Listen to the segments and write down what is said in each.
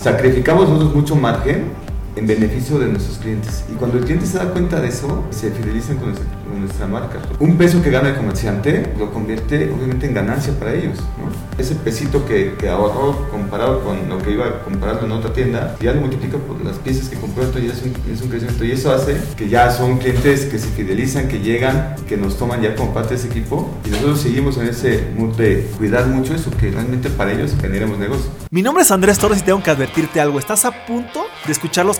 sacrificamos nosotros mucho margen en beneficio de nuestros clientes. Y cuando el cliente se da cuenta de eso, se fidelizan con nuestra, con nuestra marca. Un peso que gana el comerciante lo convierte obviamente en ganancia para ellos. ¿no? Ese pesito que, que, ahorró comparado con lo que iba comprando en otra tienda, ya lo multiplica por las piezas que compró, entonces ya es un, es un crecimiento. Y eso hace que ya son clientes que se fidelizan, que llegan, que nos toman ya como parte de ese equipo. Y nosotros seguimos en ese mood de cuidar mucho eso, que realmente para ellos generemos negocio. Mi nombre es Andrés Torres y tengo que advertirte algo. Estás a punto de escuchar los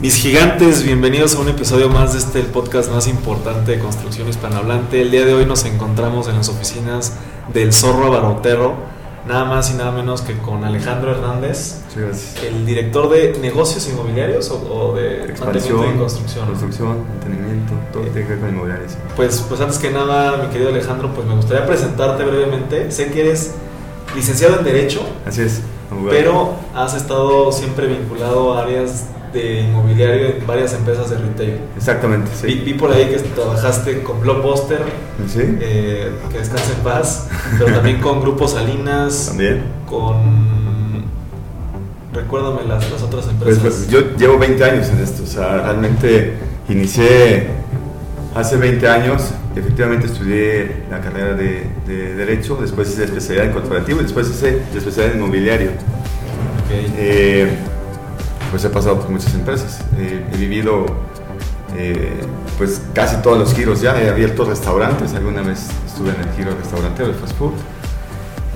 Mis gigantes, bienvenidos a un episodio más de este el podcast más importante de construcción hispanohablante. El día de hoy nos encontramos en las oficinas del Zorro Abarrotero, nada más y nada menos que con Alejandro Hernández, Sí, el director de negocios inmobiliarios o, o de Expansión, mantenimiento y construcción. construcción, mantenimiento, todo tiene que ver con inmobiliarios. Pues, pues antes que nada, mi querido Alejandro, pues me gustaría presentarte brevemente. Sé que eres licenciado en Derecho, Así es. abogado. pero has estado siempre vinculado a áreas de inmobiliario en varias empresas de retail. Exactamente, Vi, sí. vi por ahí que trabajaste con Blockbuster, ¿Sí? eh, que descansa en paz, pero también con Grupo Salinas, También. con... Recuérdame las, las otras Pues, empresas. pues, yo llevo 20 años en esto, o sea, realmente inicié hace 20 años, efectivamente estudié la carrera de, de Derecho, después hice especialidad en corporativo y después hice especialidad en inmobiliario. Ok. Eh, pues he pasado por muchas empresas, Eh, he vivido eh, pues casi todos los giros ya, he abierto restaurantes, alguna vez estuve en el giro restaurantero de fast food,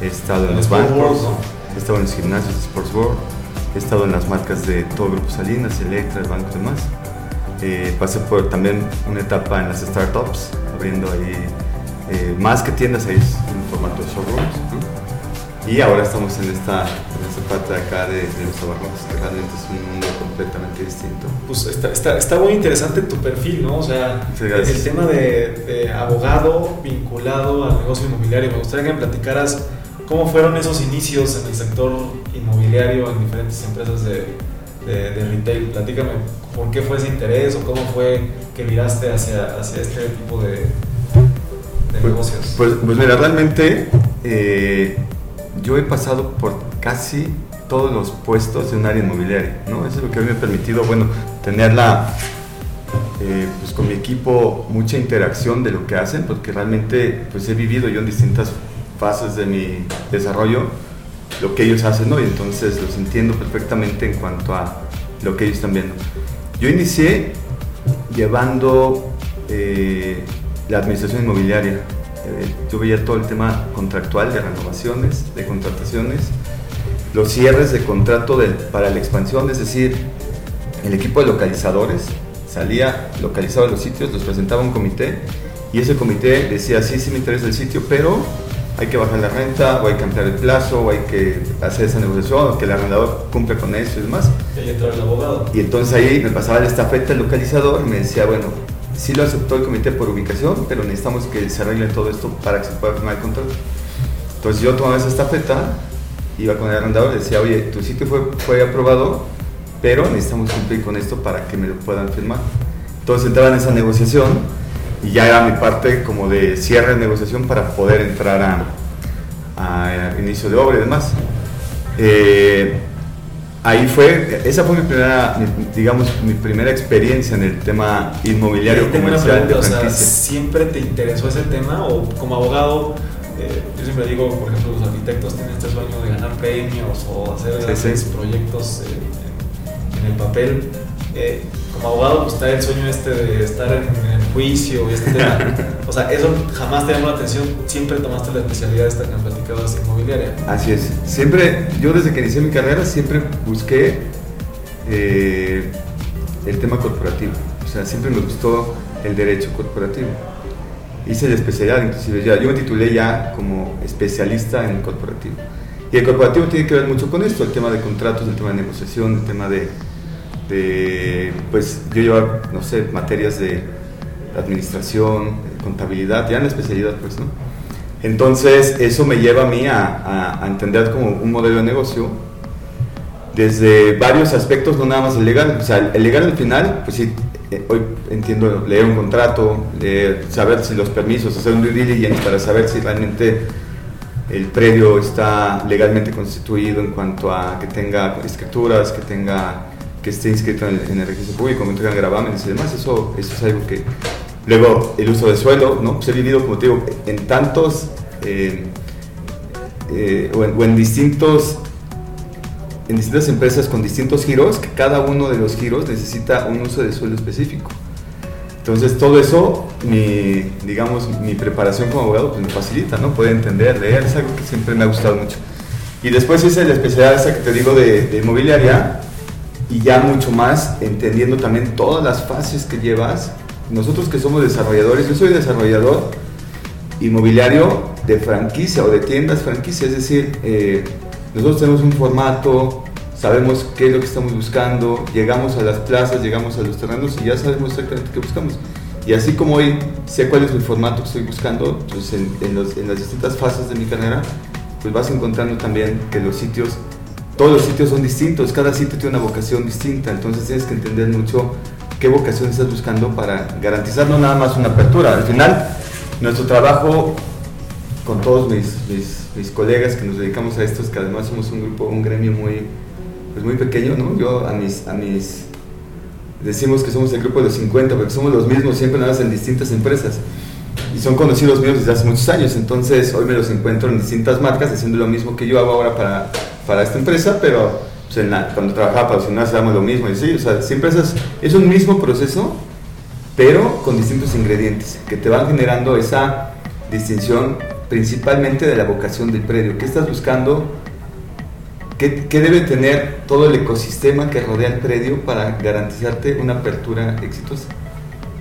he estado en los bancos, World, ¿no? he estado en los gimnasios de Sports World, he estado en las marcas de todo Grupo Salinas, Electra, el banco y demás. Eh, pasé por también una etapa en las startups, abriendo ahí eh, más que tiendas, ahí en formato de showrooms. ¿no? Y ahora estamos en esta, en esta parte de acá de, de los abarrotes, que realmente es un mundo completamente distinto. Pues está, está, está muy interesante tu perfil, ¿no? O sea, el tema de, de abogado vinculado al negocio inmobiliario. Me gustaría que me platicaras cómo fueron esos inicios en el sector inmobiliario en diferentes empresas de, de, de retail. Platícame por qué fue ese interés o cómo fue que miraste hacia, hacia este tipo de, de Pues, negocios. pues, pues mira, realmente eh, yo he pasado por casi todos los puestos de un área inmobiliaria, ¿no? Eso es lo que me ha permitido, bueno, tener la, eh, pues con mi equipo mucha interacción de lo que hacen, porque realmente pues he vivido yo en distintas fases de mi desarrollo lo que ellos hacen, ¿no? Y entonces los entiendo perfectamente en cuanto a lo que ellos están viendo. Yo inicié llevando eh, la administración inmobiliaria. Eh, yo veía todo el tema contractual de renovaciones, de contrataciones, los cierres de contrato para la expansión, es decir, el equipo de localizadores salía, localizaba los sitios, los presentaba a un comité y ese comité decía, sí, sí me interesa el sitio, pero hay que bajar la renta, o hay que ampliar el plazo, o hay que hacer esa negociación, o que el arrendador cumpla con eso y demás. Y el abogado. Y entonces ahí me pasaba la estafeta el localizador y me decía, bueno, sí lo aceptó el comité por ubicación, pero necesitamos que se arregle todo esto para que se pueda firmar el contrato. Entonces yo tomaba esa estafeta, iba con el arrendador y decía, oye, tu sitio fue, fue aprobado, pero necesitamos cumplir con esto para que me lo puedan firmar. Entonces entraba en esa negociación y ya era mi parte como de cierre de negociación para poder entrar a, inicio de obra y demás. Eh, ahí fue, esa fue mi primera, mi- digamos, mi primera experiencia en el tema inmobiliario comercial de pregunta, o sea, franquicia. ¿siempre te interesó ese tema o como abogado? eh, yo siempre digo, por ejemplo, los arquitectos tienen este sueño de ganar premios o hacer Sí, proyectos eh, en, en el papel. Eh, como abogado, pues está el sueño este de estar en, en el juicio y este tema. O sea, eso jamás te llamó la atención. Siempre tomaste la especialidad esta que me platicabas inmobiliaria. Así es. Siempre, yo desde que inicié mi carrera, siempre busqué eh, el tema corporativo. O sea, siempre me gustó el derecho corporativo. hice la especialidad, inclusive ya, yo me titulé ya como especialista en corporativo. Y el corporativo tiene que ver mucho con esto, el tema de contratos, el tema de negociación, el tema de, pues yo llevo, no sé, materias de administración, contabilidad, ya en la especialidad, pues, ¿no? Entonces, eso me lleva a mí a, a, entender como un modelo de negocio desde varios aspectos, no nada más el legal. O sea, el legal al final, pues sí, eh, hoy entiendo leer un contrato, saber si los permisos, hacer un due diligence para saber si realmente el predio está legalmente constituido en cuanto a que tenga escrituras, que tenga que esté inscrito en el, registro público, que tenga gravámenes y demás, eso, eso es algo que Luego, el uso de suelo, ¿no? Pues he vivido, como te digo, en tantos, eh, eh, o, en, distintos, en distintas empresas con distintos giros, que cada uno de los giros necesita un uso de suelo específico. Entonces, todo eso, mi, digamos, mi preparación como abogado, pues me facilita, ¿no? Poder entender, leer, es algo que siempre me ha gustado mucho. Y después hice la especialidad esa que te digo de, de inmobiliaria, y ya mucho más entendiendo también todas las fases que llevas nosotros que somos desarrolladores, yo soy desarrollador inmobiliario de franquicia o de tiendas franquicia, es decir, eh, nosotros tenemos un formato, sabemos qué es lo que estamos buscando, llegamos a las plazas, llegamos a los terrenos y ya sabemos exactamente qué buscamos. Y así como hoy sé cuál es el formato que estoy buscando, pues en, en las distintas fases de mi carrera, pues vas encontrando también que los sitios, todos los sitios son distintos, cada sitio tiene una vocación distinta, entonces tienes que entender mucho qué vocación estás buscando para garantizar no nada más una apertura. Al final, nuestro trabajo con todos mis, mis, colegas que nos dedicamos a esto es que además somos un grupo, un gremio muy, pues muy pequeño, ¿no? Yo a mis, a mis, decimos que somos el grupo de los 50, porque somos los mismos siempre nada más en distintas empresas. Y son conocidos míos desde hace muchos años, entonces hoy me los encuentro en distintas marcas haciendo lo mismo que yo hago ahora para, para esta empresa, pero pues, cuando trabajaba para Ciudad hacíamos lo mismo. Y sí, o sea, siempre es, es un mismo proceso, pero con distintos ingredientes que te van generando esa distinción principalmente de la vocación del predio. ¿Qué estás buscando? ¿Qué, ¿Qué, debe tener todo el ecosistema que rodea el predio para garantizarte una apertura exitosa?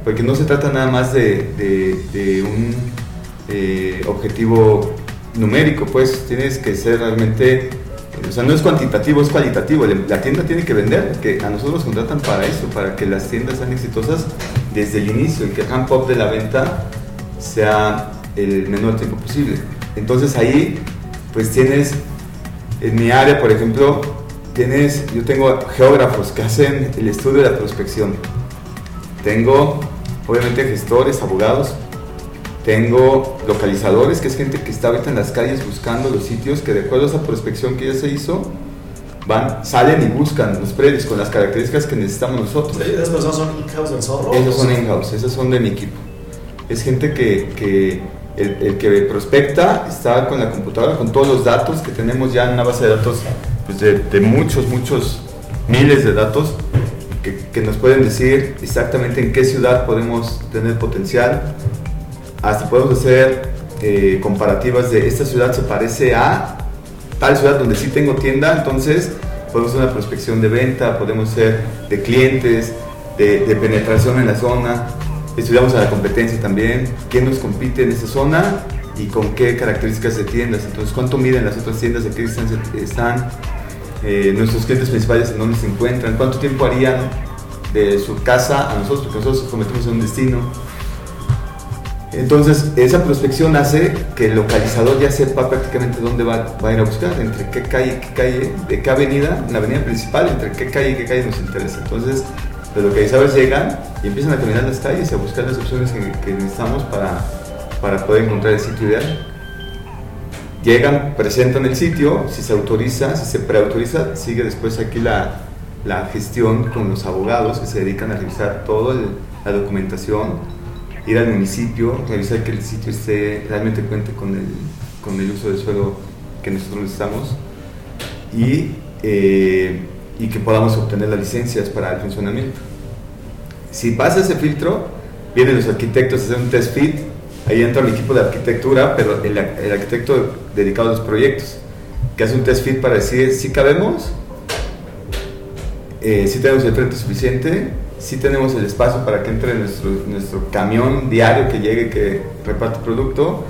Porque no se trata nada más de, de, un eh, objetivo numérico, pues tienes que ser realmente o sea, no es cuantitativo, es cualitativo. La tienda tiene que vender, porque a nosotros nos contratan para eso, para que las tiendas sean exitosas desde el inicio y que el ramp up de la venta sea el menor tiempo posible. Entonces ahí, pues tienes, en mi área, por ejemplo, tienes, yo tengo geógrafos que hacen el estudio de la prospección. Tengo, obviamente, gestores, abogados, tengo localizadores, que es gente que está ahorita en las calles buscando los sitios que de acuerdo a esa prospección que ya se hizo, van, salen y buscan los predios con las características que necesitamos nosotros. ¿Esas personas son in-house del zorro? Esos son in-house, esos son de mi equipo. Es gente que, que el, que prospecta está con la computadora, con todos los datos que tenemos ya en una base de datos pues de, de, muchos, muchos miles de datos que, que nos pueden decir exactamente en qué ciudad podemos tener potencial, hasta podemos hacer eh, comparativas de esta ciudad se parece a tal ciudad donde sí tengo tienda, entonces podemos hacer una prospección de venta, podemos hacer de clientes, de, penetración en la zona, estudiamos a la competencia también, quién nos compite en esa zona y con qué características de tiendas, entonces cuánto miden las otras tiendas, de qué distancia están, eh, nuestros clientes principales en dónde se encuentran, cuánto tiempo harían de su casa a nosotros, porque nosotros cometemos un destino. Entonces, esa prospección hace que el localizador ya sepa prácticamente dónde va, a ir a buscar, entre qué calle, qué calle, de qué avenida, la avenida principal, entre qué calle y qué calle nos interesa. Entonces, los localizadores llegan y empiezan a caminar las calles y a buscar las opciones que, necesitamos para, para poder encontrar el sitio ideal. Llegan, presentan el sitio, si se autoriza, si se preautoriza, sigue después aquí la, la gestión con los abogados que se dedican a revisar toda la documentación ir al municipio, revisar que el sitio esté, realmente cuente con el, con el uso del suelo que nosotros necesitamos y, eh, y que podamos obtener las licencias para el funcionamiento. Si pasa ese filtro, vienen los arquitectos a hacer un test fit, ahí entra el equipo de arquitectura, pero el, el arquitecto dedicado a los proyectos, que hace un test fit para decir si cabemos, eh, si tenemos el frente suficiente, sí tenemos el espacio para que entre nuestro, nuestro camión diario que llegue, que reparte producto.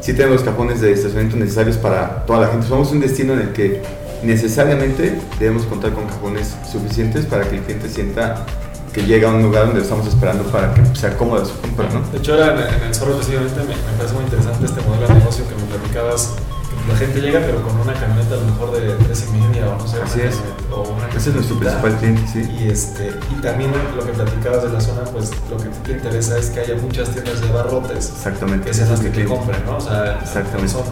Sí tenemos los cajones de estacionamiento necesarios para toda la gente. Somos un destino en el que necesariamente debemos contar con cajones suficientes para que el cliente sienta que llega a un lugar donde estamos esperando para que sea cómoda su compra, ¿no? De hecho, ahora en el Zorro precisamente me, me parece muy interesante este modelo de negocio que me platicabas la gente llega pero con una camioneta a lo mejor de tres y media o no sé. Así es. O una Ese es nuestro principal cliente, sí. Y, este, y también lo que platicabas de la zona, pues lo que te interesa es que haya muchas tiendas de barrotes. Exactamente. Que sean las que te compren, ¿no? O sea, Exactamente. Son,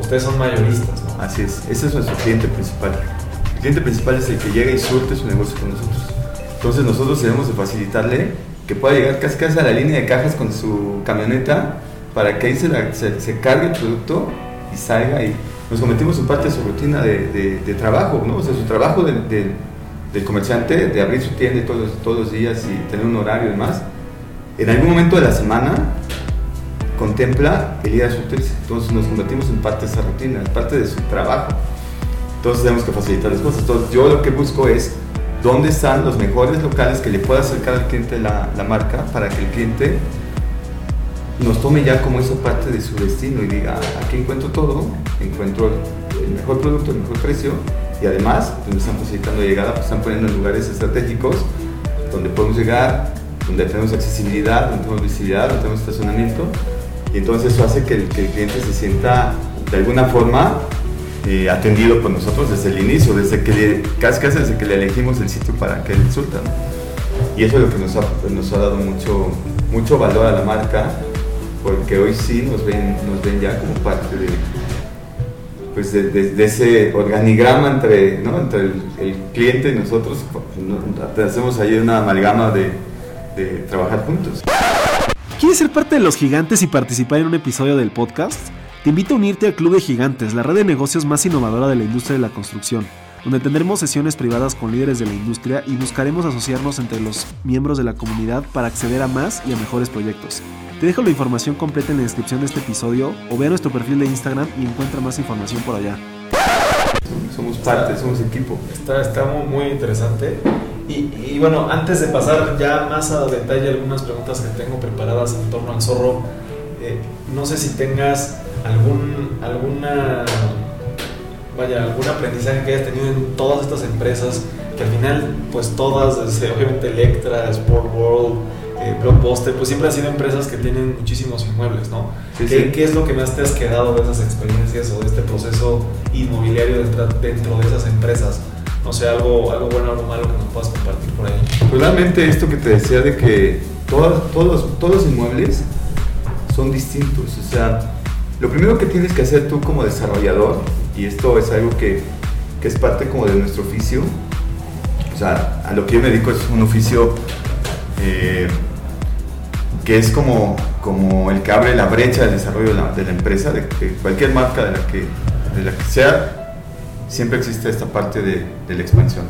ustedes son mayoristas, ¿no? Así es. Ese es nuestro cliente principal. El cliente principal es el que llega y surte su negocio con nosotros. Entonces nosotros debemos de facilitarle que pueda llegar casi casi a la línea de cajas con su camioneta para que ahí se, la- se- se cargue el producto y salga y nos convertimos en parte de su rutina de, de- de trabajo, ¿no? O sea, su trabajo del, del- comerciante, de abrir su tienda todos, todos los días y tener un horario y demás, en algún momento de la semana contempla el ir a surtirse. Entonces nos convertimos en parte de esa rutina, en parte de su trabajo. Entonces tenemos que facilitar las cosas. Entonces yo lo que busco es dónde están los mejores locales que le pueda acercar al cliente la, la marca para que el cliente nos tome ya como esa parte de su destino y diga, aquí encuentro todo, encuentro el mejor producto, el mejor precio y además pues, me están facilitando llegada, pues están poniendo en lugares estratégicos donde podemos llegar, donde tenemos accesibilidad, donde tenemos visibilidad, donde tenemos estacionamiento y entonces eso hace que el, cliente se sienta de alguna forma eh, atendido por nosotros desde el inicio, desde que casi, casi desde que le elegimos el sitio para que él. ¿no? Y eso es lo que nos ha, nos ha dado mucho, mucho valor a la marca, porque hoy sí nos ven, nos ven ya como parte de, pues de, de- de ese organigrama entre, ¿no? entre el, el cliente y nosotros. ¿no? Hacemos ahí una amalgama de, de trabajar juntos. ¿Quieres ser parte de los gigantes y participar en un episodio del podcast? Te invito a unirte al Club de Gigantes, la red de negocios más innovadora de la industria de la construcción, donde tendremos sesiones privadas con líderes de la industria y buscaremos asociarnos entre los miembros de la comunidad para acceder a más y a mejores proyectos. Te dejo la información completa en la descripción de este episodio o ve a nuestro perfil de Instagram y encuentra más información por allá. Somos parte, somos equipo. Está, está muy, interesante. Y, y bueno, antes de pasar ya más a detalle algunas preguntas que tengo preparadas en torno al zorro, eh, no sé si tengas algún, alguna, vaya, algún aprendizaje que hayas tenido en todas estas empresas, que al final, pues todas, desde obviamente Electra, Sport World, eh, Blockbuster, pues siempre han sido empresas que tienen muchísimos inmuebles, ¿no? Sí, ¿Qué, sí. qué es lo que más te has quedado de esas experiencias o de este proceso inmobiliario dentro, dentro de esas empresas? No sé, algo, algo bueno, algo malo que nos puedas compartir por ahí. Pues realmente esto que te decía de que todos, todos, todos los inmuebles son distintos. O sea, lo primero que tienes que hacer tú como desarrollador, y esto es algo que, que es parte como de nuestro oficio, o sea, a lo que yo me dedico es un oficio eh, que es como, como el que abre la brecha del desarrollo de la, de la empresa, de, que cualquier marca de la que, de la que sea, siempre existe esta parte de, de la expansión.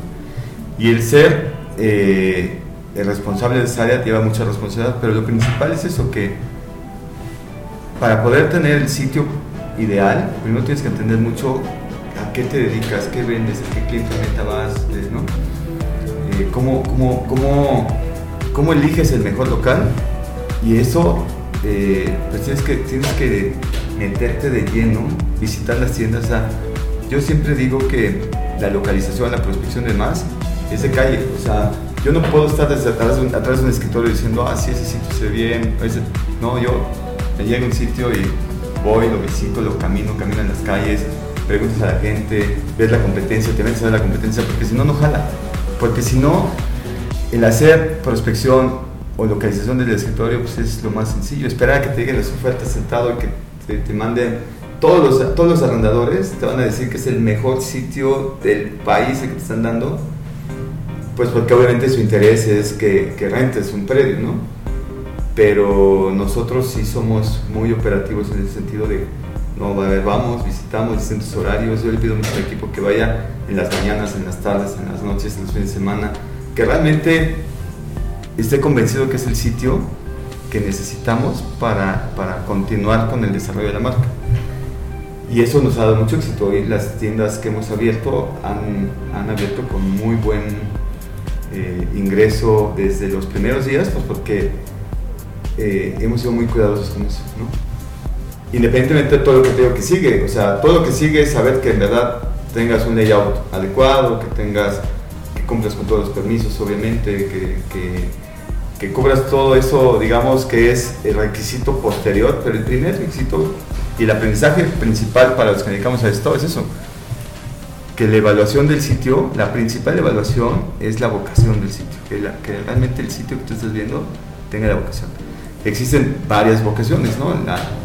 Y el ser eh, el responsable de esa área lleva mucha responsabilidad, pero lo principal es eso, que para poder tener el sitio ideal, primero tienes que entender mucho a qué te dedicas, qué vendes, a qué cliente meta vas, ¿no? Eh, cómo, cómo, cómo, eliges el mejor local y eso eh, pues tienes que, tienes que meterte de lleno, visitar las tiendas. sea, yo siempre digo que la localización, la prospección de más es de calle. O sea, yo no puedo estar desde atrás de un, escritorio diciendo, ah, sí, ese sitio se ve bien. ese-". No, yo llego a un sitio y voy, lo visito, lo camino, camino en las calles, preguntas a la gente, ves la competencia, te metes a ver la competencia, porque si no, no jala. Porque si no, el hacer prospección o localización del escritorio pues es lo más sencillo. Esperar a que te lleguen las ofertas sentado y que te, te manden todos los, todos los arrendadores, te van a decir que es el mejor sitio del país el que te están dando. Pues porque obviamente su interés es que, que rentes un predio, ¿no? Pero nosotros sí somos muy operativos en el sentido de, no, a ver, vamos, visitamos distintos horarios. Yo le pido mucho al equipo que vaya en las mañanas, en las tardes, en las noches, en los fines de semana, que realmente esté convencido que es el sitio que necesitamos para, para continuar con el desarrollo de la marca. Y eso nos ha dado mucho éxito. Y las tiendas que hemos abierto han, han abierto con muy buen eh, ingreso desde los primeros días, pues porque eh, hemos sido muy cuidadosos con eso. Independientemente de todo lo que te que sigue, o sea, todo lo que sigue es saber que en verdad tengas un layout adecuado, que tengas, que cumplas con todos los permisos, obviamente, que, que, que cubras todo eso, digamos, que es el requisito posterior, pero el primer requisito y el aprendizaje principal para los que dedicamos a esto es eso, que la evaluación del sitio, la principal evaluación es la vocación del sitio, que, que realmente el sitio que tú estás viendo tenga la vocación. Existen varias vocaciones, ¿no?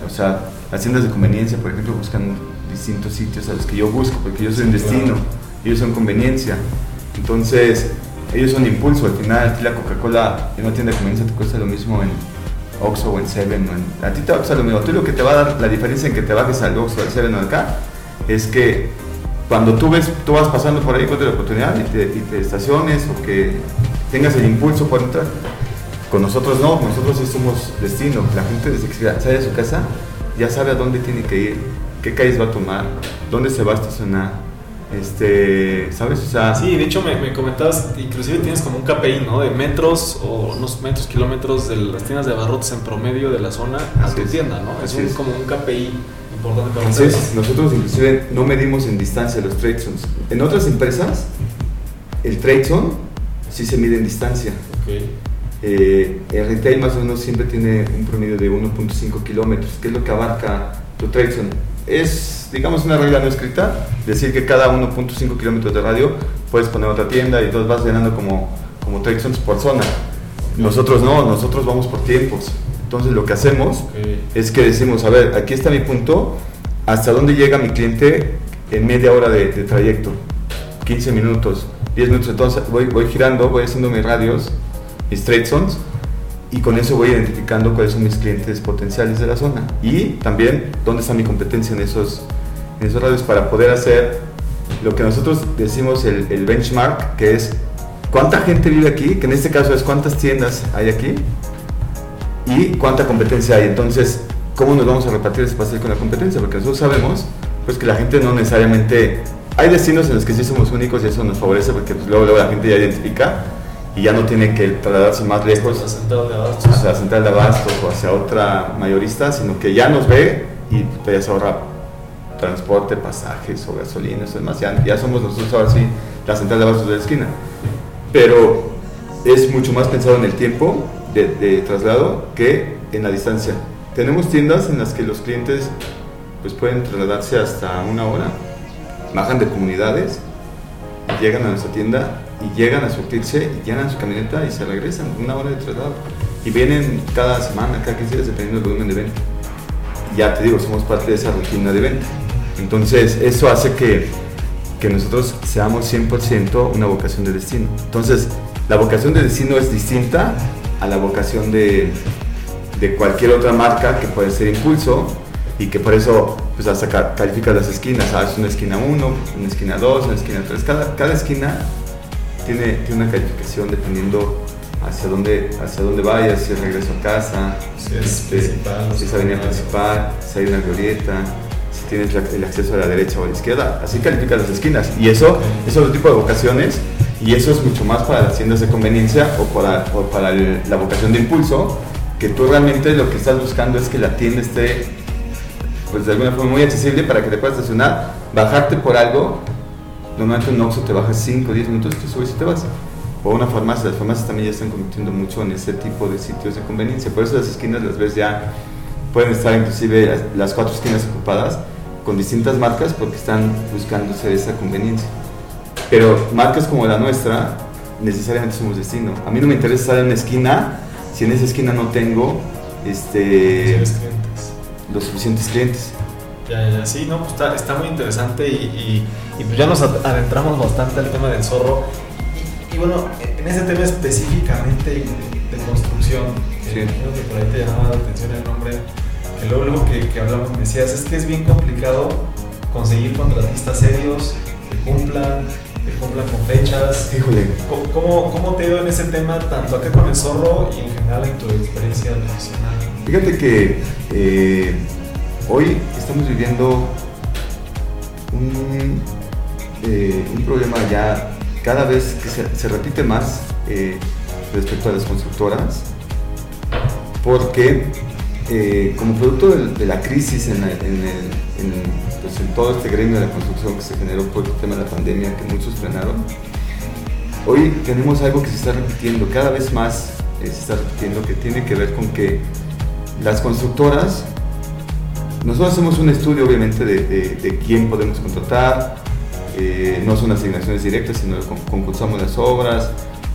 o sea, haciendas de conveniencia, por ejemplo, buscan distintos sitios a los que yo busco, porque yo soy un destino, ellos son conveniencia. Entonces, ellos son impulso. Al final, a ti la Coca-Cola en una tienda de conveniencia te cuesta lo mismo en Oxxo o en Seven. a ti te va a costar lo mismo. Tú lo que te va a dar la diferencia en que te bajes al Oxxo, al Seven o acá, es que cuando tú ves, tú vas pasando por ahí con la oportunidad y te, y te estaciones o que tengas el impulso por entrar. Con nosotros no, nosotros sí somos destino. La gente desde que sale de su casa ya sabe a dónde tiene que ir, qué calles va a tomar, dónde se va a estacionar. Este, ¿sabes? O sea, sí, de hecho me, me, comentabas, inclusive tienes como un KPI, ¿no? De metros o unos metros, kilómetros de las tiendas de abarrotes en promedio de la zona a tu tienda, ¿no? Es, un, como un KPI importante para Entonces, nosotros inclusive no medimos en distancia los trade zones. En otras empresas, el trade zone sí se mide en distancia. Okay. Eh, el retail más o menos siempre tiene un promedio de 1.5 kilómetros, que es lo que abarca tu trade zone. Es, digamos, una regla no escrita, decir que cada 1.5 kilómetros de radio puedes poner otra tienda y entonces vas llenando como, como trade zones por zona. Nosotros no, nosotros vamos por tiempos. Entonces lo que hacemos es que decimos, a ver, aquí está mi punto, hasta dónde llega mi cliente en media hora de, de trayecto, 15 minutos, 10 minutos, entonces voy, voy girando, voy haciendo mis radios mis trade zones y con eso voy identificando cuáles son mis clientes potenciales de la zona y también dónde está mi competencia en esos, en esos radios para poder hacer lo que nosotros decimos el, el, benchmark, que es cuánta gente vive aquí, que en este caso es cuántas tiendas hay aquí y cuánta competencia hay. Entonces, ¿cómo nos vamos a repartir ese pastel con la competencia? Porque nosotros sabemos pues, que la gente no necesariamente... Hay destinos en los que sí somos únicos y eso nos favorece porque pues, luego, luego la gente ya identifica y ya no tiene que trasladarse más lejos hacia la central de abastos o hacia otra mayorista, sino que ya nos ve y ya se ahorra transporte, pasajes o gasolina, eso demás. Ya, ya somos nosotros ahora sí la central de abastos de la esquina. Pero es mucho más pensado en el tiempo de, de, traslado que en la distancia. Tenemos tiendas en las que los clientes pues pueden trasladarse hasta una hora, bajan de comunidades, llegan a nuestra tienda y llegan a surtirse y llenan su camioneta y se regresan una hora de traslado. Y vienen cada semana, cada 15 días, dependiendo del volumen de venta. ya te digo, somos parte de esa rutina de venta. Entonces, eso hace que, que nosotros seamos 100% una vocación de destino. Entonces, la vocación de destino es distinta a la vocación de, de cualquier otra marca que puede ser impulso y que por eso pues hasta califica las esquinas, ¿sabes? Una esquina 1, una esquina 2, una esquina 3, cada, cada esquina tiene, tiene una calificación dependiendo hacia dónde, hacia dónde vayas, si es regreso a casa, si es, este, si es avenida principal, si hay una glorieta, si tienes el acceso a la derecha o a la izquierda. Así calificas las esquinas. Y eso es otro tipo de vocaciones y eso es mucho más para las tiendas de conveniencia o para, o para la vocación de impulso, que tú realmente lo que estás buscando es que la tienda esté pues de alguna forma muy accesible para que te puedas estacionar, bajarte por algo Normalmente un Oxxo te bajas 5 o 10 minutos, te subes y te vas. O una farmacia, las farmacias también ya están convirtiendo mucho en ese tipo de sitios de conveniencia. Por eso las esquinas las ves ya, pueden estar inclusive las cuatro esquinas ocupadas con distintas marcas porque están buscándose esa conveniencia. Pero marcas como la nuestra, necesariamente somos destino. A mí no me interesa estar en una esquina si en esa esquina no tengo este, los suficientes clientes. Ya, ya, sí, no, pues está, está muy interesante y, y, pues ya nos adentramos bastante al tema del zorro. Y, bueno, en ese tema específicamente de, construcción, que, que por ahí te llamaba la atención el nombre, que luego, luego que, que, hablamos me decías, es que es bien complicado conseguir contratistas serios que cumplan, que cumplan con fechas. Híjole. ¿Cómo, ¿Cómo te ido en ese tema, tanto acá con el zorro y en general en tu experiencia profesional? Fíjate que... Eh, Hoy estamos viviendo un, eh, un problema ya cada vez que se, repite más eh, respecto a las constructoras, porque eh, como producto de, la crisis en, pues, en, todo este gremio de la construcción que se generó por el tema de la pandemia, que muchos frenaron, hoy tenemos algo que se está repitiendo, cada vez más se está repitiendo, que tiene que ver con que las constructoras, nosotros hacemos un estudio obviamente de, quién podemos contratar, eh, no son asignaciones directas, sino concursamos las obras,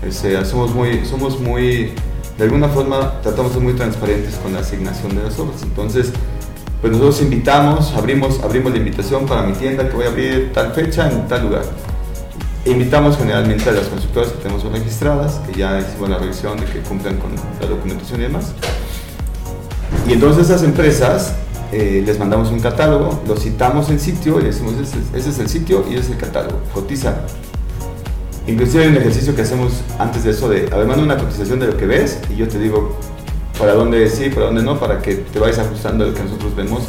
o sea, somos muy, somos muy, de alguna forma tratamos de ser muy transparentes con la asignación de las obras. Entonces, pues nosotros invitamos, abrimos, abrimos la invitación para mi tienda que voy a abrir tal fecha en tal lugar. invitamos generalmente a las constructoras que tenemos registradas, que ya hicimos la revisión de que cumplan con la documentación y demás. Y entonces esas empresas eh, les mandamos un catálogo, lo citamos en sitio y decimos, ese, ese, es el sitio y ese es el catálogo, cotiza. Inclusive hay un ejercicio que hacemos antes de eso de, a ver, manda una cotización de lo que ves y yo te digo para dónde sí, para dónde no, para que te vayas ajustando a lo que nosotros vemos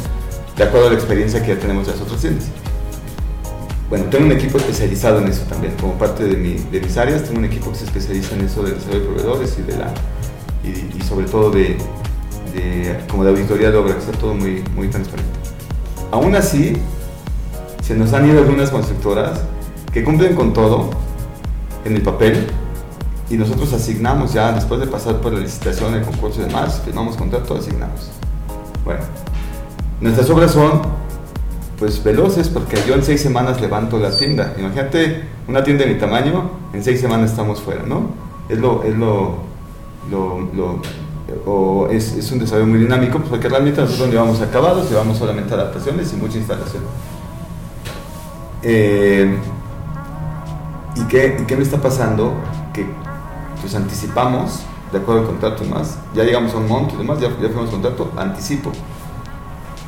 de acuerdo a la experiencia que ya tenemos de las otras tiendas. Bueno, tengo un equipo especializado en eso también, como parte de, mi, de mis áreas, tengo un equipo que se especializa en eso de desarrollo de proveedores y, de la, y, sobre todo de, como de auditoría de obra, que está todo muy, muy transparente. Aún así, se nos han ido algunas constructoras que cumplen con todo, en el papel y nosotros asignamos ya, después de pasar por la licitación, el concurso y demás, firmamos contrato, asignamos. Bueno, nuestras obras son pues veloces porque yo en seis semanas levanto la tienda. Imagínate una tienda de mi tamaño, en seis semanas estamos fuera, ¿no? Es lo, es lo, lo, o es, es, un desarrollo muy dinámico pues, porque realmente nosotros no llevamos acabados, llevamos solamente adaptaciones y mucha instalación. Eh, ¿Y qué, qué me está pasando? Que pues anticipamos, de acuerdo al contrato y más, ya llegamos a un monto y demás, ya, ya fuimos contrato, anticipo.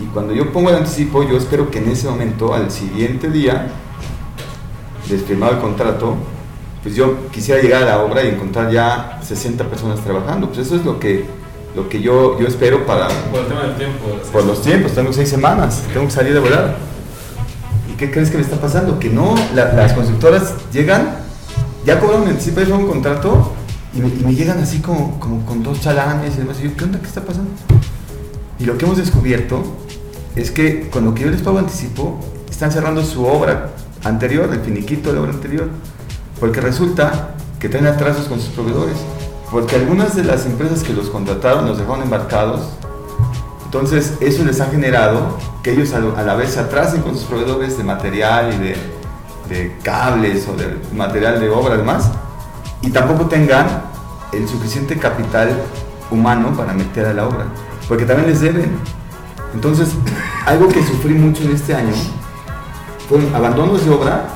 Y cuando yo pongo el anticipo, yo espero que en ese momento, al siguiente día, de firmado el contrato, pues yo quisiera llegar a la obra y encontrar ya 60 personas trabajando. Pues eso es lo que, lo que yo, yo espero para... Por el tema del tiempo. Por los tiempos, tengo seis semanas, tengo que salir de volar. ¿qué crees que me está pasando? Que no, las constructoras llegan, ya cobran un anticipo, ya un contrato y me, llegan así como, como, con dos chalanes y demás. Y yo, ¿qué onda? ¿Qué está pasando? Y lo que hemos descubierto es que con lo que yo les pago anticipo, están cerrando su obra anterior, el finiquito de la obra anterior, porque resulta que traen atrasos con sus proveedores, porque algunas de las empresas que los contrataron los dejaron embarcados entonces, eso les ha generado que ellos a la vez se atrasen con sus proveedores de material y de, cables o de material de obra además, y tampoco tengan el suficiente capital humano para meter a la obra, porque también les deben. Entonces, algo que sufrí mucho en este año fueron abandonos de obra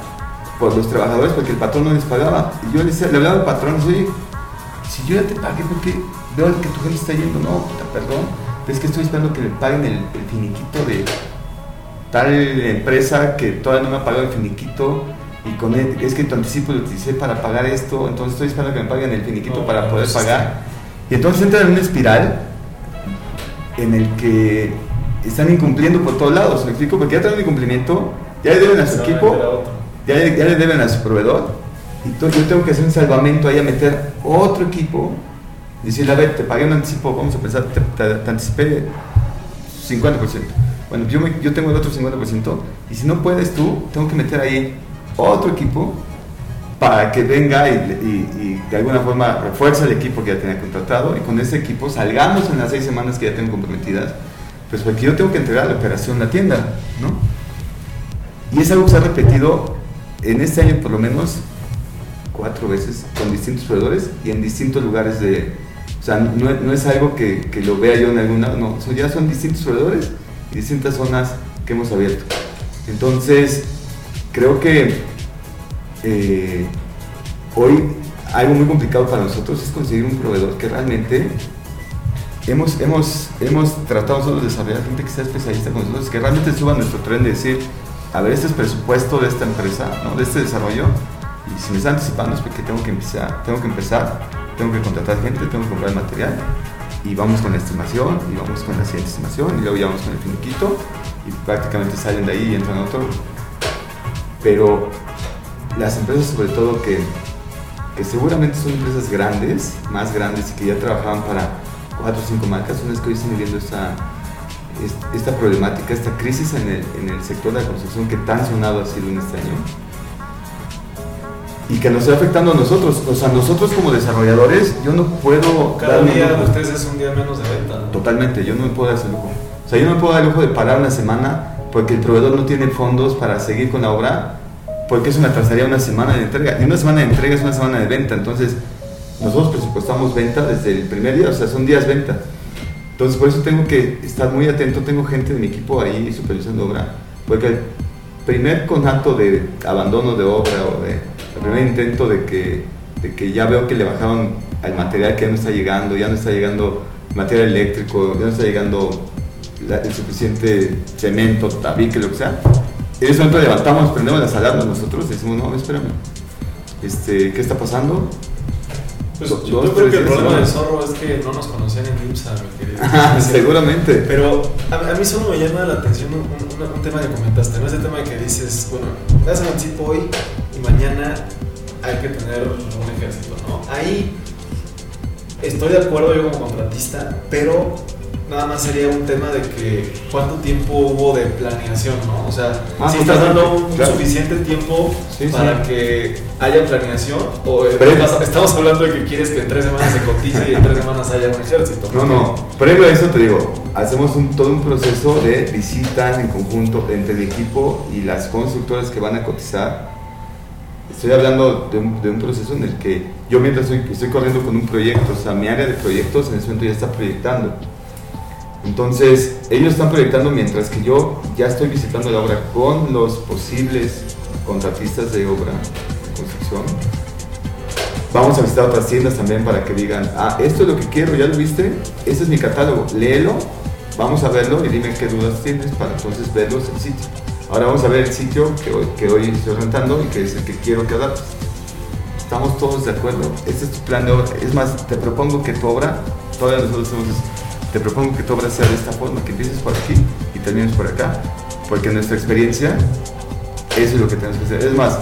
por los trabajadores porque el patrón no les pagaba. Y yo le, decía, le hablaba al patrón, oye, si yo ya te pagué porque veo que tu gente está yendo, no, perdón es que estoy esperando que le paguen el, finiquito de tal empresa que todavía no me ha pagado el finiquito y con es que tu anticipo lo utilicé para pagar esto, entonces estoy esperando que me paguen el finiquito para poder pagar. Y entonces entra en una espiral en el que están incumpliendo por todos lados, ¿me explico? Porque ya traen un incumplimiento, ya le deben a su equipo, ya, le deben a su proveedor, y yo tengo que hacer un salvamento ahí a meter otro equipo decirle, a ver, te pagué un anticipo, vamos a pensar, te, anticipé 50%. Bueno, yo, yo tengo el otro 50% y si no puedes tú, tengo que meter ahí otro equipo para que venga y, de alguna forma refuerce el equipo que ya tenía contratado y con ese equipo salgamos en las seis semanas que ya tengo comprometidas, pues porque yo tengo que entregar la operación la tienda, ¿no? Y es algo que se ha repetido en este año por lo menos cuatro veces con distintos proveedores y en distintos lugares de, o sea, no, es algo que, lo vea yo en algún lado, no, ya son distintos proveedores y distintas zonas que hemos abierto. Entonces, creo que eh, hoy algo muy complicado para nosotros es conseguir un proveedor que realmente hemos, hemos, hemos tratado nosotros de desarrollar gente que sea especialista con nosotros, que realmente suba nuestro tren de decir, a ver, este es presupuesto de esta empresa, ¿no? de este desarrollo, y si me está anticipando es porque tengo que empezar, tengo que empezar tengo que contratar gente, tengo que comprar material y vamos con la estimación y vamos con la siguiente estimación y luego ya vamos con el finiquito y prácticamente salen de ahí y entran a otro. Pero las empresas sobre todo que, que seguramente son empresas grandes, más grandes y que ya trabajaban para cuatro o cinco marcas, son las que hoy están viviendo esta, esta problemática, esta crisis en el, en el sector de la construcción que tan sonado ha sido en este año y que nos está afectando a nosotros. O sea, nosotros como desarrolladores, yo no puedo. Cada día de ustedes es un día menos de venta. Totalmente, yo no me puedo dar ese lujo. O sea, yo no me puedo dar el lujo de parar una semana porque el proveedor no tiene fondos para seguir con la obra, porque eso me atrasaría una semana de entrega. Y una semana de entrega es una semana de venta. Entonces, nosotros presupuestamos venta desde el primer día, o sea, son días venta. Entonces, por eso tengo que estar muy atento. Tengo gente de mi equipo ahí supervisando obra, porque el primer conato de abandono de obra o de el primer intento de que, de que ya veo que le bajaron al material que ya no está llegando, ya no está llegando material eléctrico, ya no está llegando el suficiente cemento, tabique, lo que sea. En ese momento levantamos, prendemos las alarmas nosotros y decimos, no, espérame, este, ¿qué está pasando? Pues, yo creo que el problema del zorro es que no nos conocían en IMSA, mi querido. Seguramente. Pero a, mí solo me llama la atención un, tema que comentaste, ¿no? Ese tema que dices, bueno, das el anticipo hoy y mañana hay que tener un ejército, ¿no? Ahí estoy de acuerdo yo como contratista, pero nada más sería un tema de que cuánto tiempo hubo de planeación, ¿no? O sea, ah, si estás dando un suficiente tiempo para que haya planeación o estamos hablando de que quieres que en tres semanas se cotice y en tres semanas haya un ejército. No, no, previo a eso te digo, hacemos un, todo un proceso de visitas en conjunto entre el equipo y las constructoras que van a cotizar. Estoy hablando de un, de un proceso en el que yo mientras estoy, estoy corriendo con un proyecto, o sea, mi área de proyectos en ese momento ya está proyectando entonces, ellos están proyectando mientras que yo ya estoy visitando la obra con los posibles contratistas de obra de construcción. Vamos a visitar otras tiendas también para que digan, ah, esto es lo que quiero, ya lo viste, este es mi catálogo, léelo, vamos a verlo y dime qué dudas tienes para entonces verlos en sitio. Ahora vamos a ver el sitio que hoy, estoy rentando y que es el que quiero que adaptes. ¿Estamos todos de acuerdo? Este es tu plan de obra. Es más, te propongo que tu obra, todavía nosotros hacemos te propongo que tu obra sea de esta forma, que empieces por aquí y termines por acá, porque en nuestra experiencia eso es lo que tenemos que hacer. Es más,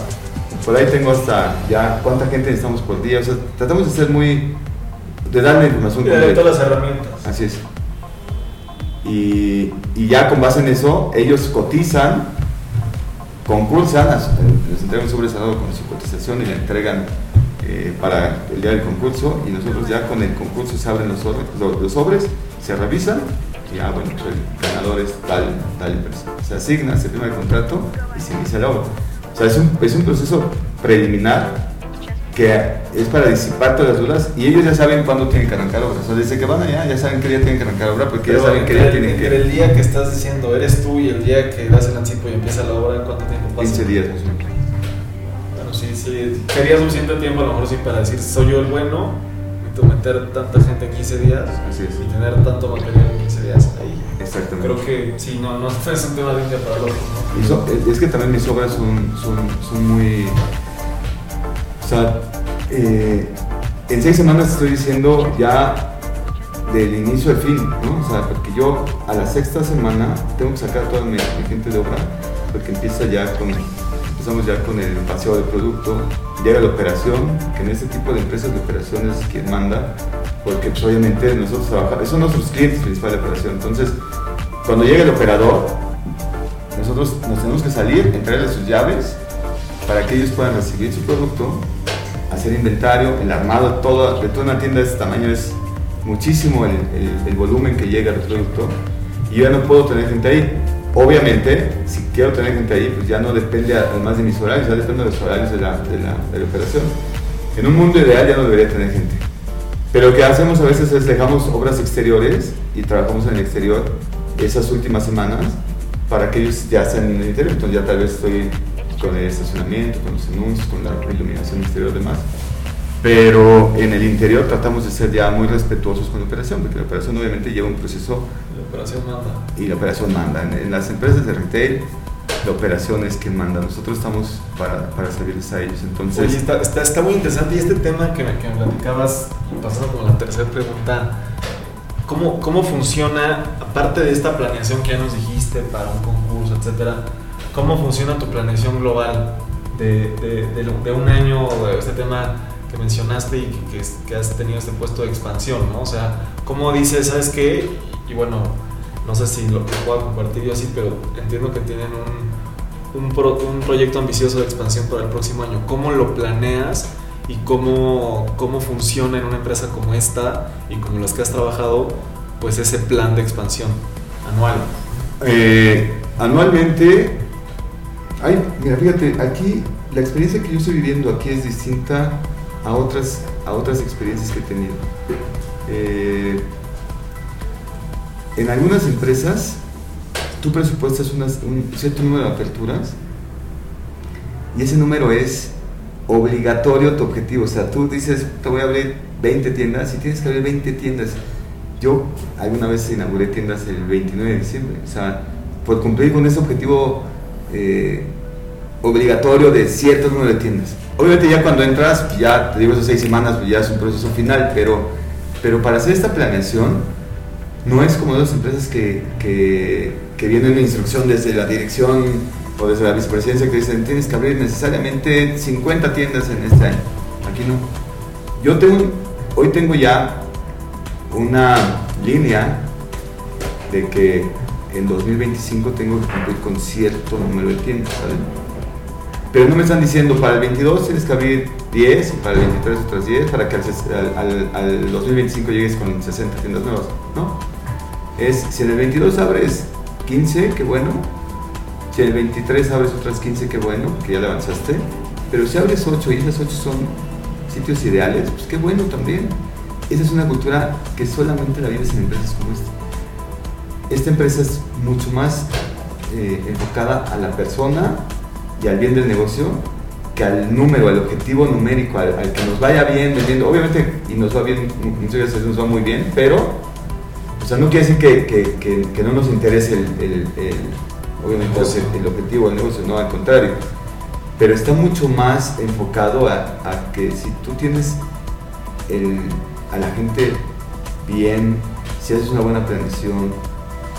por ahí tengo hasta ya cuánta gente necesitamos por día, o sea, tratamos de ser muy, de darle información. De todas las herramientas. Así es. Y, y, ya con base en eso, ellos cotizan, concursan, les entregan un sobresalado con su cotización y le entregan eh, para el día del concurso y nosotros ya con el concurso se abren los los sobres se revisan y ah, bueno, pues el ganador es tal, tal empresa. Se asigna, se firma el contrato y se inicia la obra. O sea, es un, es un proceso preliminar que es para disipar todas las dudas y ellos ya saben cuándo tienen que arrancar obra. O sea, desde que van allá ya saben qué día tienen que arrancar obra porque ya saben qué día tienen que... el día que estás diciendo eres tú y el día que das el anticipo y empieza la obra, ¿cuánto tiempo pasa? 15 días sí. Sería suficiente tiempo a lo mejor sí para decir soy yo el bueno meter tanta gente en 15 días y tener tanto material en 15 días ahí. Exactamente. Creo que sí, no, no es un tema de un día para el otro. es que también mis obras son, son, son muy. O sea, eh, en seis semanas estoy diciendo ya del inicio al fin, ¿no? O sea, porque yo a la sexta semana tengo que sacar toda mi, mi gente de obra, porque empieza ya con empezamos ya con el paseo del producto, llega la operación, que en este tipo de empresas de operaciones es quien manda, porque pues, obviamente nosotros trabajamos, son nuestros clientes principales de operación, entonces cuando llega el operador, nosotros nos tenemos que salir, entregarle sus llaves para que ellos puedan recibir su producto, hacer inventario, el armado de toda, de toda una tienda de este tamaño es muchísimo el, el, volumen que llega del producto y yo ya no puedo tener gente ahí Obviamente, si quiero tener gente ahí, pues ya no depende además de mis horarios, ya depende de los horarios de la, de la, operación. En un mundo ideal ya no debería tener gente. Pero lo que hacemos a veces es dejamos obras exteriores y trabajamos en el exterior esas últimas semanas para que ellos ya estén en el interior. Entonces ya tal vez estoy con el estacionamiento, con los anuncios, con la iluminación exterior y demás. Pero en el interior tratamos de ser ya muy respetuosos con la operación, porque la operación obviamente lleva un proceso operación manda. Y la operación manda. En, las empresas de retail, la operación es quien manda. Nosotros estamos para, para servirles a ellos. Entonces, Oye, está, está, está, muy interesante. Y este tema que me, que me platicabas, pasando con la tercera pregunta, ¿cómo, ¿cómo funciona, aparte de esta planeación que ya nos dijiste para un concurso, etcétera, cómo funciona tu planeación global de, de, de, de un año, este tema que mencionaste y que, que, has tenido este puesto de expansión, ¿no? O sea, ¿cómo dices, sabes qué? Y bueno, no sé si lo, puedo compartir yo así, pero entiendo que tienen un, un, un, proyecto ambicioso de expansión para el próximo año. ¿Cómo lo planeas y cómo, cómo funciona en una empresa como esta y como las que has trabajado, pues ese plan de expansión anual? Eh, anualmente, ay, mira, fíjate, aquí la experiencia que yo estoy viviendo aquí es distinta a otras, a otras experiencias que he tenido. Eh, en algunas empresas, tú presupuestas un cierto número de aperturas y ese número es obligatorio tu objetivo. O sea, tú dices, te voy a abrir 20 tiendas y tienes que abrir 20 tiendas. Yo alguna vez inauguré tiendas el 29 de diciembre. O sea, por cumplir con ese objetivo eh, obligatorio de cierto número de tiendas. Obviamente ya cuando entras, ya te digo esas seis semanas, pues ya es un proceso final, pero, pero para hacer esta planeación no es como las empresas que, que, vienen una instrucción desde la dirección o desde la vicepresidencia que dicen tienes que abrir necesariamente 50 tiendas en este año. Aquí no. Yo hoy tengo ya una línea de que en 2025 tengo que cumplir con cierto número de tiendas, Pero no me están diciendo para el 22 tienes que abrir 10 y para el 23 otras 10 para que al, al 2025 llegues con 60 tiendas nuevas, ¿no? Es si en el 22 abres 15, qué bueno, si el 23 abres otras 15, qué bueno, que ya le avanzaste. Pero si abres 8 y esas 8 son sitios ideales, pues qué bueno también. Esa es una cultura que solamente la vives en empresas como esta. Esta empresa es mucho más eh, enfocada a la persona y al bien del negocio que al número, al objetivo numérico, al, que nos vaya bien vendiendo. Obviamente, y nos va bien, nos va muy bien, pero o sea, no quiere decir que, que, que, no nos interese el obviamente el, objetivo del negocio, no al contrario. Pero está mucho más enfocado a, que si tú tienes a la gente bien, si haces una buena planeación,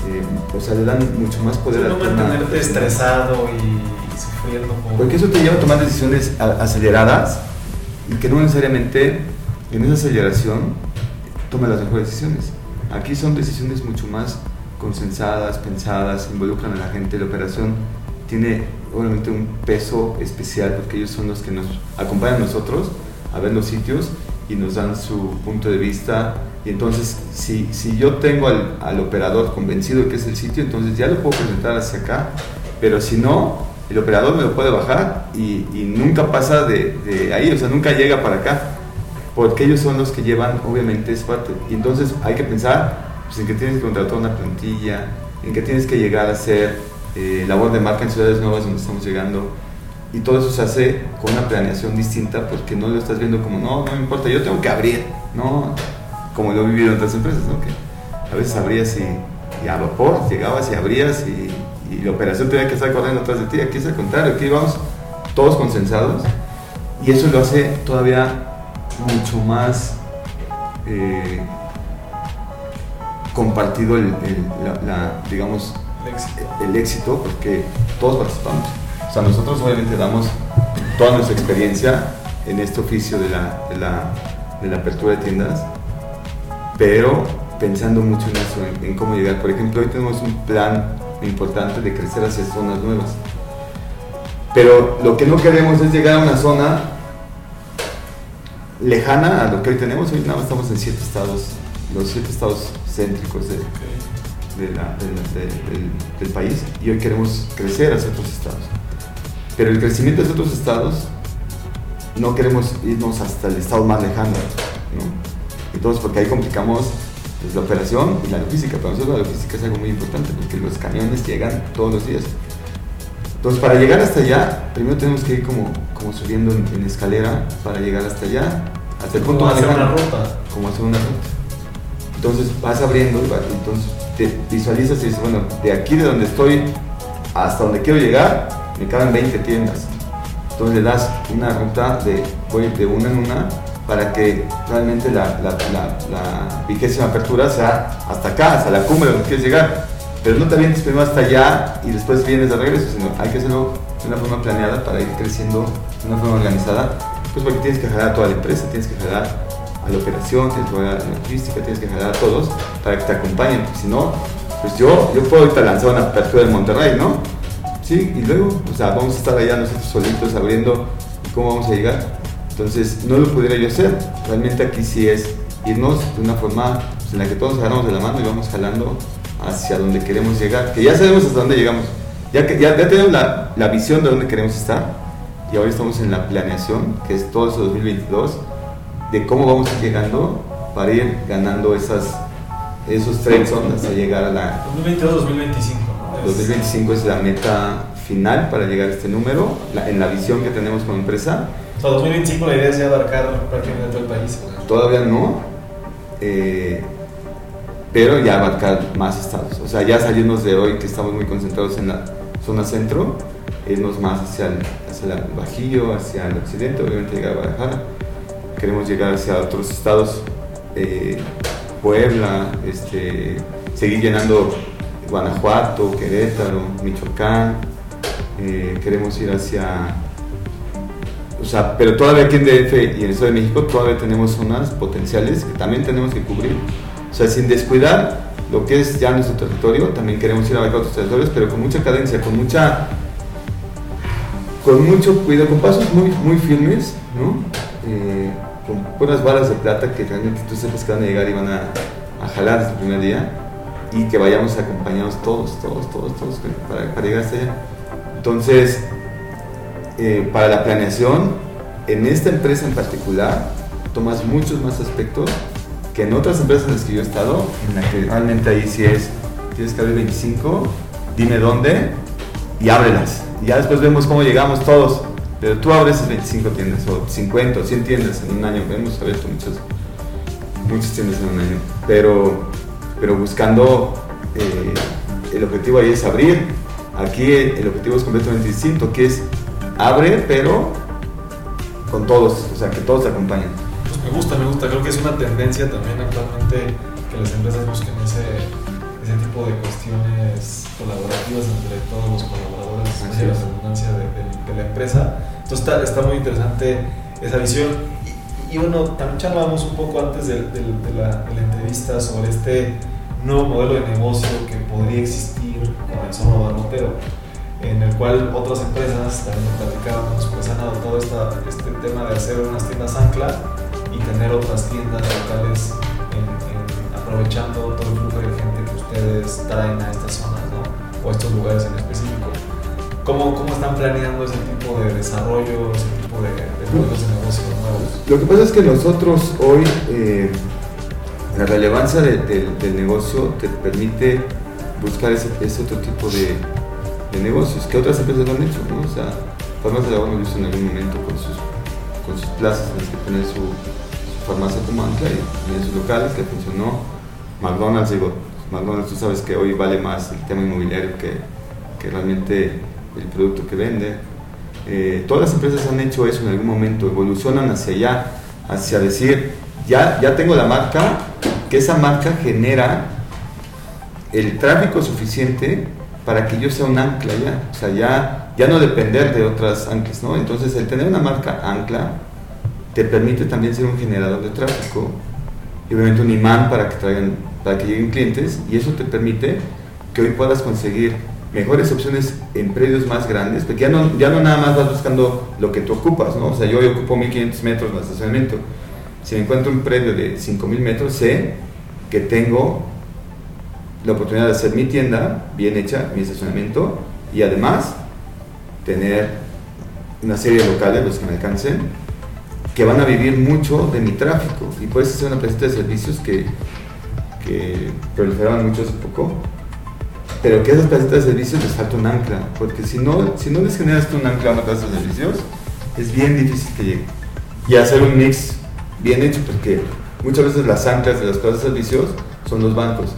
eh, o sea, le dan mucho más poder a no mantenerte estresado y, sufriendo. Porque eso te lleva a tomar decisiones aceleradas y que no necesariamente en esa aceleración tome las mejores decisiones. Aquí son decisiones mucho más consensadas, pensadas, involucran a la gente. La operación tiene obviamente un peso especial porque ellos son los que nos acompañan a nosotros a ver los sitios y nos dan su punto de vista. Y entonces, si, si yo tengo al, al, operador convencido de que es el sitio, entonces ya lo puedo presentar hacia acá. Pero si no, el operador me lo puede bajar y, y nunca pasa de, ahí, o sea, nunca llega para acá. Porque ellos son los que llevan, obviamente, es parte. Y entonces hay que pensar pues, en que tienes que contratar una plantilla, en que tienes que llegar a hacer eh, labor de marca en ciudades nuevas donde estamos llegando. Y todo eso se hace con una planeación distinta porque no lo estás viendo como, no, no me importa, yo tengo que abrir, ¿no? Como lo en otras empresas, ¿no? Que a veces abrías y, a vapor, llegabas y abrías y, la operación tenía que estar corriendo atrás de ti. Aquí es al contrario, aquí vamos todos consensados y eso lo hace todavía mucho más eh, compartido el, la, digamos, el éxito. porque todos participamos. O sea, nosotros obviamente damos toda nuestra experiencia en este oficio de la, de la, de la apertura de tiendas, pero pensando mucho en eso, en, cómo llegar. Por ejemplo, hoy tenemos un plan importante de crecer hacia zonas nuevas. Pero lo que no queremos es llegar a una zona lejana a lo que hoy tenemos. Hoy nada más estamos en siete estados, los siete estados céntricos de, del, país y hoy queremos crecer hacia otros estados. Pero el crecimiento hacia otros estados no queremos irnos hasta el estado más lejano. Entonces, porque ahí complicamos pues, la operación y la logística. Para nosotros la logística es algo muy importante porque los camiones llegan todos los días. Entonces, para llegar hasta allá, primero tenemos que ir como, como subiendo en, escalera para llegar hasta allá, hasta el punto más lejano. Como hacer una ruta. Como hacer una ruta. Entonces vas abriendo, entonces te visualizas y dices, bueno, de aquí de donde estoy hasta donde quiero llegar, me quedan 20 tiendas. Entonces le das una ruta de, voy de una en una para que realmente la, vigésima apertura sea hasta acá, hasta la cumbre donde quieres llegar. Pero no te avientes primero hasta allá y después vienes de regreso, sino hay que hacerlo de una forma planeada para ir creciendo de una forma organizada Pues porque tienes que jalar a toda la empresa, tienes que jalar a la operación, tienes que jalar a la logística, tienes que jalar a todos para que te acompañen, porque si no, pues yo, yo puedo ahorita lanzar una apertura en Monterrey, ¿no? Sí, y luego, o sea, vamos a estar allá nosotros solitos abriendo cómo vamos a llegar. Entonces, no lo pudiera yo hacer. Realmente aquí sí es irnos de una forma pues, en la que todos agarramos de la mano y vamos jalando hacia donde queremos llegar, que ya sabemos hasta dónde llegamos. Ya, que, ya, tenemos la, la, visión de dónde queremos estar y ahora estamos en la planeación, que es todo eso 2022, de cómo vamos a ir llegando para ir ganando esas, esos trends hasta llegar a la... 2022-2025. 2025 es la meta final para llegar a este número, en la visión que tenemos como empresa. O sea, 2025 la idea es ya abarcar prácticamente todo el país. Todavía no, eh, pero ya abarcar más estados. O sea, ya salirnos de hoy que estamos muy concentrados en la zona centro, irnos más hacia el, hacia el Bajío, hacia el occidente, obviamente llegar a Guadalajara. Queremos llegar hacia otros estados, eh, Puebla, este, seguir llenando Guanajuato, Querétaro, Michoacán. Eh, queremos ir hacia o sea, pero todavía aquí en DF y en el Estado de México todavía tenemos zonas potenciales que también tenemos que cubrir. O sea, sin descuidar lo que es ya nuestro territorio, también queremos ir a otros territorios, pero con mucha cadencia, con mucha con mucho cuidado, con pasos muy, muy firmes, ¿no? Eh, con buenas balas de plata que realmente tú sepas que van a llegar y van a, a jalar desde el primer día y que vayamos acompañados todos, todos, todos, todos para, para llegar hasta allá. Entonces, eh, para la planeación, en esta empresa en particular, tomas muchos más aspectos que en otras empresas en las que yo he estado, en la que realmente ahí sí es, tienes que abrir 25, dime dónde y ábrelas. Y ya después vemos cómo llegamos todos. Pero tú abres esas 25 tiendas, o 50, o 100 tiendas en un año. Hemos abierto muchas, muchas tiendas en un año. Pero, pero buscando, eh, el objetivo ahí es abrir. Aquí el objetivo es completamente distinto, que es abre, pero con todos, o sea, que todos te acompañen. Pues me gusta, me gusta. Creo que es una tendencia también actualmente que las empresas busquen ese, ese tipo de cuestiones colaborativas entre todos los colaboradores de la redundancia de, la empresa. Entonces está, está, muy interesante esa visión. Y, bueno, también charlábamos un poco antes de, la, la, entrevista sobre este nuevo modelo de negocio que podría existir con el solo barrotero en el cual otras empresas, también platicábamos, pues han adoptado esta, este tema de hacer unas tiendas ancla y tener otras tiendas locales aprovechando todo el flujo de gente que ustedes traen a estas zonas, ¿no? O estos lugares en específico. ¿Cómo, ¿Cómo, están planeando ese tipo de desarrollo, ese tipo de, modelos de negocio nuevos? Lo que pasa es que nosotros hoy, eh, la relevancia del negocio te permite buscar ese, ese otro tipo de, de negocios, que otras empresas lo han hecho, ¿no? O sea, Farmacia de Agua me en algún momento con sus, con sus plazas en las que tener su, farmacia como ancla y, en sus locales que funcionó. McDonald's, digo, McDonald's tú sabes que hoy vale más el tema inmobiliario que, que realmente el producto que vende. Eh, todas las empresas han hecho eso en algún momento, evolucionan hacia allá, hacia decir, ya, ya tengo la marca, que esa marca genera el tráfico suficiente para que yo sea un ancla ya, o sea, ya, ya no depender de otras anclas, ¿no? Entonces, el tener una marca ancla te permite también ser un generador de tráfico y obviamente un imán para que traigan, para que lleguen clientes y eso te permite que hoy puedas conseguir mejores opciones en predios más grandes, porque ya no, ya no nada más vas buscando lo que tú ocupas, ¿no? O sea, yo hoy ocupo 1500 metros de estacionamiento. Si me encuentro un predio de 5000 metros, sé que tengo la oportunidad de hacer mi tienda bien hecha, mi estacionamiento y además tener una serie de locales, los que me alcancen, que van a vivir mucho de mi tráfico y puedes hacer una presentación de servicios que, que proliferaban mucho hace poco, pero que esas presencias de servicios les falta un ancla, porque si no, si no les generas un ancla a una plaza de servicios, es bien difícil que llegue. Y hacer un mix bien hecho, porque muchas veces las anclas de las plazas de servicios son los bancos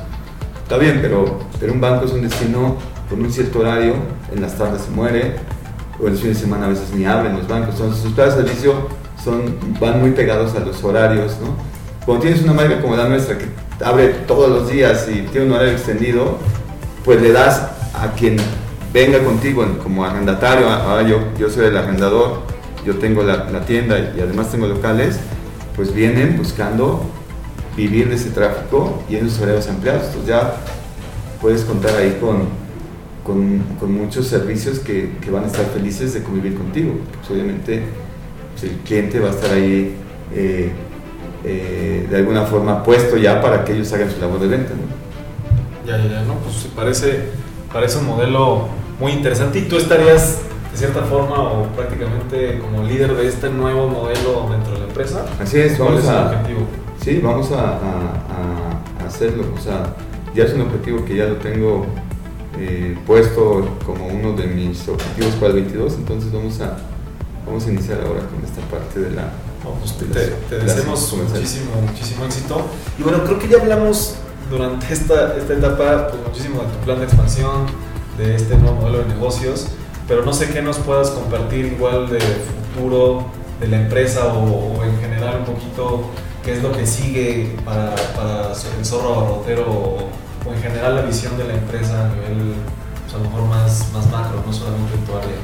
Está bien, pero, pero un banco es un destino con un cierto horario, en las tardes se muere, o en los fines de semana a veces ni abren los bancos. Entonces sus plazas de servicio son, van muy pegados a los horarios, ¿no? Cuando tienes una marca como la nuestra que abre todos los días y tiene un horario extendido, pues le das a quien venga contigo como arrendatario, ahora yo, yo soy el arrendador, yo tengo la tienda y además tengo locales, pues vienen buscando vivir de ese tráfico y en esos horarios ampliados. Entonces ya puedes contar ahí con, con, con muchos servicios que, que, van a estar felices de convivir contigo. Pues obviamente pues el cliente va a estar ahí eh, eh, de alguna forma puesto ya para que ellos hagan su labor de venta. ¿no? Ya, ya, ya, no, pues parece, parece un modelo muy interesante y tú estarías de cierta forma o prácticamente como líder de este nuevo modelo dentro de la empresa. Así es, ¿Cuál vamos es el a, objetivo? Sí, vamos a, a- a hacerlo. O sea, ya es un objetivo que ya lo tengo eh, puesto como uno de mis objetivos para el 22, entonces vamos a, vamos a iniciar ahora con esta parte de la... No, pues te, de te- las- te de las deseamos muchísimo, muchísimo éxito. Y bueno, creo que ya hablamos durante esta, esta etapa pues, muchísimo de tu plan de expansión, de este nuevo modelo de negocios, pero no sé qué nos puedas compartir igual de futuro de la empresa o, o en general un poquito qué es lo que sigue para, para el zorro abarrotero o, o en general la visión de la empresa a nivel pues, a lo mejor más, más macro, no solamente en tu área.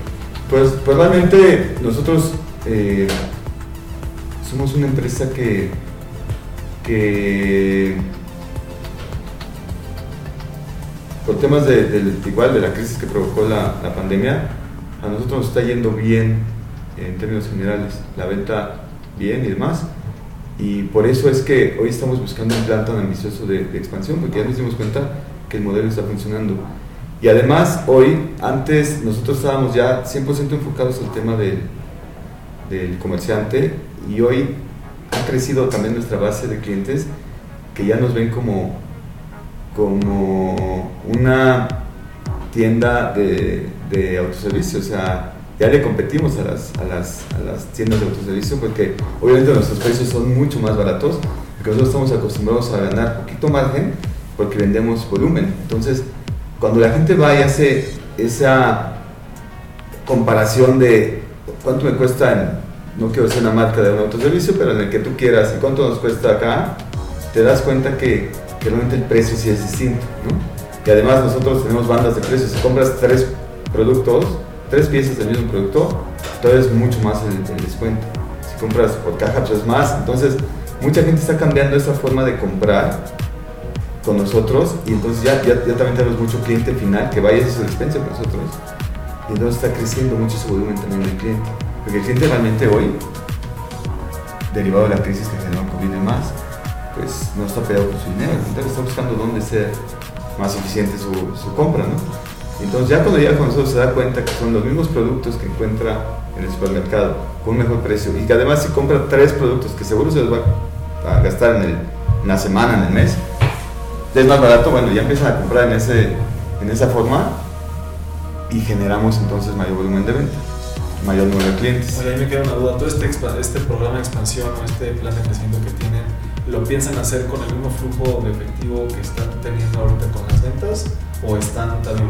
Pues, pues realmente nosotros eh, somos una empresa que, por temas de, igual de la crisis que provocó la pandemia, a nosotros nos está yendo bien en términos generales, la venta bien y demás. Y por eso es que hoy estamos buscando un plan tan ambicioso de, expansión, porque ya nos dimos cuenta que el modelo está funcionando. Y además, hoy, antes nosotros estábamos ya 100% enfocados al tema del, del comerciante y hoy ha crecido también nuestra base de clientes que ya nos ven como, como una tienda de, de autoservicio, ya le competimos a las, a, las, a las tiendas de autoservicio porque obviamente nuestros precios son mucho más baratos, porque nosotros estamos acostumbrados a ganar poquito margen porque vendemos volumen. Entonces, cuando la gente va y hace esa comparación de cuánto me cuesta, en, no quiero ser una marca de un autoservicio, pero en el que tú quieras y cuánto nos cuesta acá, te das cuenta que, que realmente el precio sí es distinto. ¿no? Y además nosotros tenemos bandas de precios. Si compras tres productos, tres piezas del mismo producto, todavía es mucho más el, descuento. Si compras por caja, pues es más. Entonces, mucha gente está cambiando esa forma de comprar con nosotros y entonces ya, ya, también tenemos mucho cliente final que vaya a su despensa con nosotros y entonces está creciendo mucho ese volumen también del cliente porque el cliente realmente hoy derivado de la crisis que generó COVID y demás pues no está peleado con su dinero el está buscando dónde ser más eficiente su, su compra ¿no? Entonces ya cuando llega con nosotros se da cuenta que son los mismos productos que encuentra en el supermercado con un mejor precio y que además si compra tres productos que seguro se los va a gastar en, la semana, en el mes es más barato, bueno, ya empiezan a comprar en, ese, en esa forma y generamos entonces mayor volumen de venta, mayor número de clientes. Oye, ahí me queda una duda. ¿Todo este, este programa de expansión o este plan de crecimiento que tienen, lo piensan hacer con el mismo flujo de efectivo que están teniendo ahorita con las ventas? ¿O están también,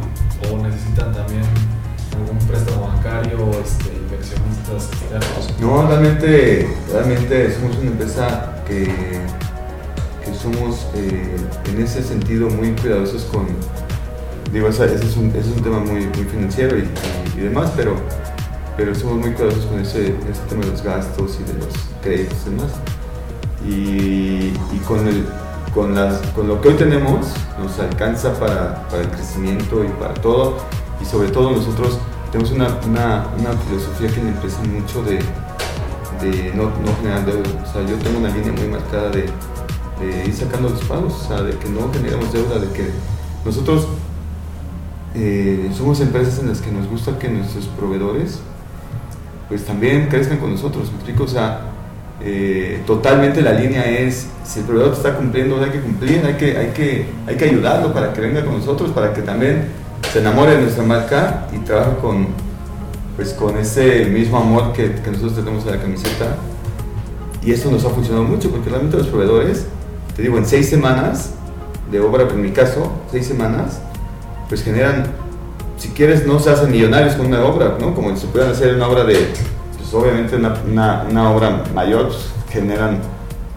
o necesitan también algún préstamo bancario, este, inversionistas? No, realmente, realmente somos una empresa que, que somos eh, en ese sentido muy cuidadosos con, digo, ese es un, es un tema muy, muy financiero y, y- y demás, pero, pero somos muy cuidadosos con ese, ese tema de los gastos y de los créditos y demás. Y, con, el, con, las, con lo que hoy tenemos nos alcanza para, para el crecimiento y para todo. Y sobre todo nosotros tenemos una, una, una filosofía que me empieza mucho de, de no, no generar deuda. O sea, yo tengo una línea muy marcada de, de ir sacando los pagos, o sea, de que no generemos deuda, de que nosotros eh, somos empresas en las que nos gusta que nuestros proveedores pues también crezcan con nosotros, me explico, o sea, eh, totalmente la línea es, si el proveedor está cumpliendo, hay que cumplir, hay que, hay, que, hay que ayudarlo para que venga con nosotros, para que también se enamore de nuestra marca y trabaje con, pues, con ese mismo amor que, que nosotros tenemos a la camiseta. Y esto nos ha funcionado mucho, porque realmente los proveedores, te digo, en seis semanas de obra, en mi caso, seis semanas, pues generan, si quieres, no se hacen millonarios con una obra, ¿no? Como si pudieran hacer una obra de, pues obviamente una, una, obra mayor, pues, generan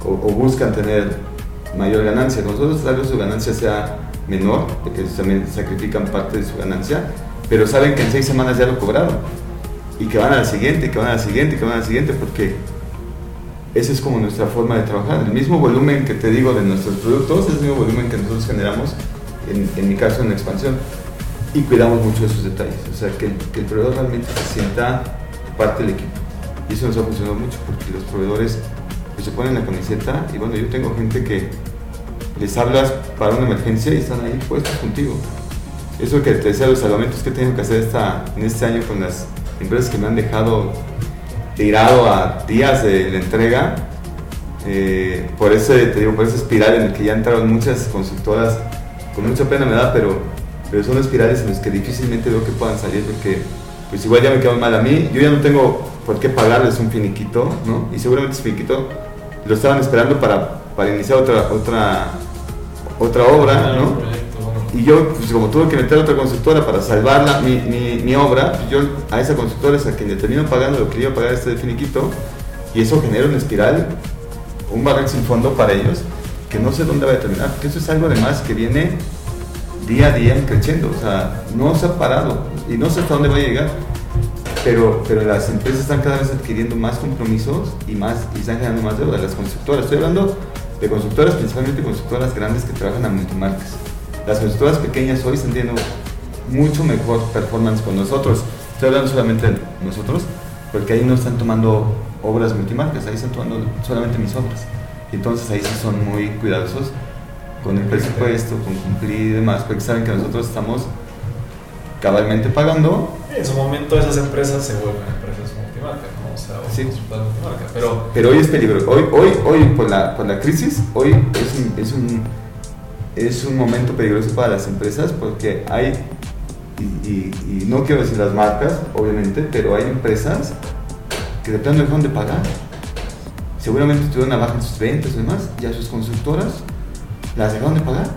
o, buscan tener mayor ganancia. Nosotros tal vez su ganancia sea menor, porque también sacrifican parte de su ganancia, pero saben que en seis semanas ya lo cobraron. y que van a la siguiente, que van a la siguiente, que van a la siguiente, porque esa es como nuestra forma de trabajar. El mismo volumen que te digo de nuestros productos es el mismo volumen que nosotros generamos, en, en mi caso, en expansión. Y cuidamos mucho esos detalles. O sea, que que el proveedor realmente se sienta parte del equipo. Y eso nos ha funcionado mucho porque los proveedores pues, se ponen la camiseta y bueno, yo tengo gente que les hablas para una emergencia y están ahí puestos contigo. Eso que te decía, los salvamentos que tengo que hacer esta, en este año con las empresas que me han dejado tirado a días de la entrega, eh, por, ese, te digo, por esa espiral en la que ya entraron muchas consultoras, con mucha pena me da, pero, pero son espirales en las que difícilmente veo que puedan salir porque pues igual ya me quedan mal a mí, yo ya no tengo por qué pagarles un finiquito, ¿no? Y seguramente ese finiquito lo estaban esperando para, para iniciar otra, otra, otra obra, ¿no? Y yo, pues como tuve que meter a otra consultora para salvar mi, mi, mi, obra, yo a esa consultora es a quien le termino pagando lo que iba a pagar este finiquito, y eso genera una espiral, un barril sin fondo para ellos, que no sé dónde va a terminar, porque eso es algo además que viene día a día creciendo, o sea, no se ha parado y no sé hasta dónde va a llegar, pero, pero las empresas están cada vez adquiriendo más compromisos y, más, y están generando más deuda, las constructoras, estoy hablando de constructoras, principalmente constructoras grandes que trabajan a multimarcas. Las constructoras pequeñas hoy están teniendo mucho mejor performance con nosotros. Estoy hablando solamente de nosotros, porque ahí no están tomando obras multimarcas, ahí están tomando solamente mis obras. Entonces ahí sí son muy cuidadosos con el presupuesto, con cumplir y demás, porque saben que nosotros estamos cabalmente pagando. En su momento esas empresas se vuelven empresas multimarcas, ¿no? O sea, sí. multimarcas. Pero, pero hoy es peligroso. Hoy, hoy, hoy por, la, por la crisis, hoy es un, es, un, es un momento peligroso para las empresas porque hay, y, y, y no quiero decir las marcas, obviamente, pero hay empresas que de plano dejaron de pagar. Seguramente tuvieron una baja en sus ventas y demás, ya sus consultoras las dejaron de pagar.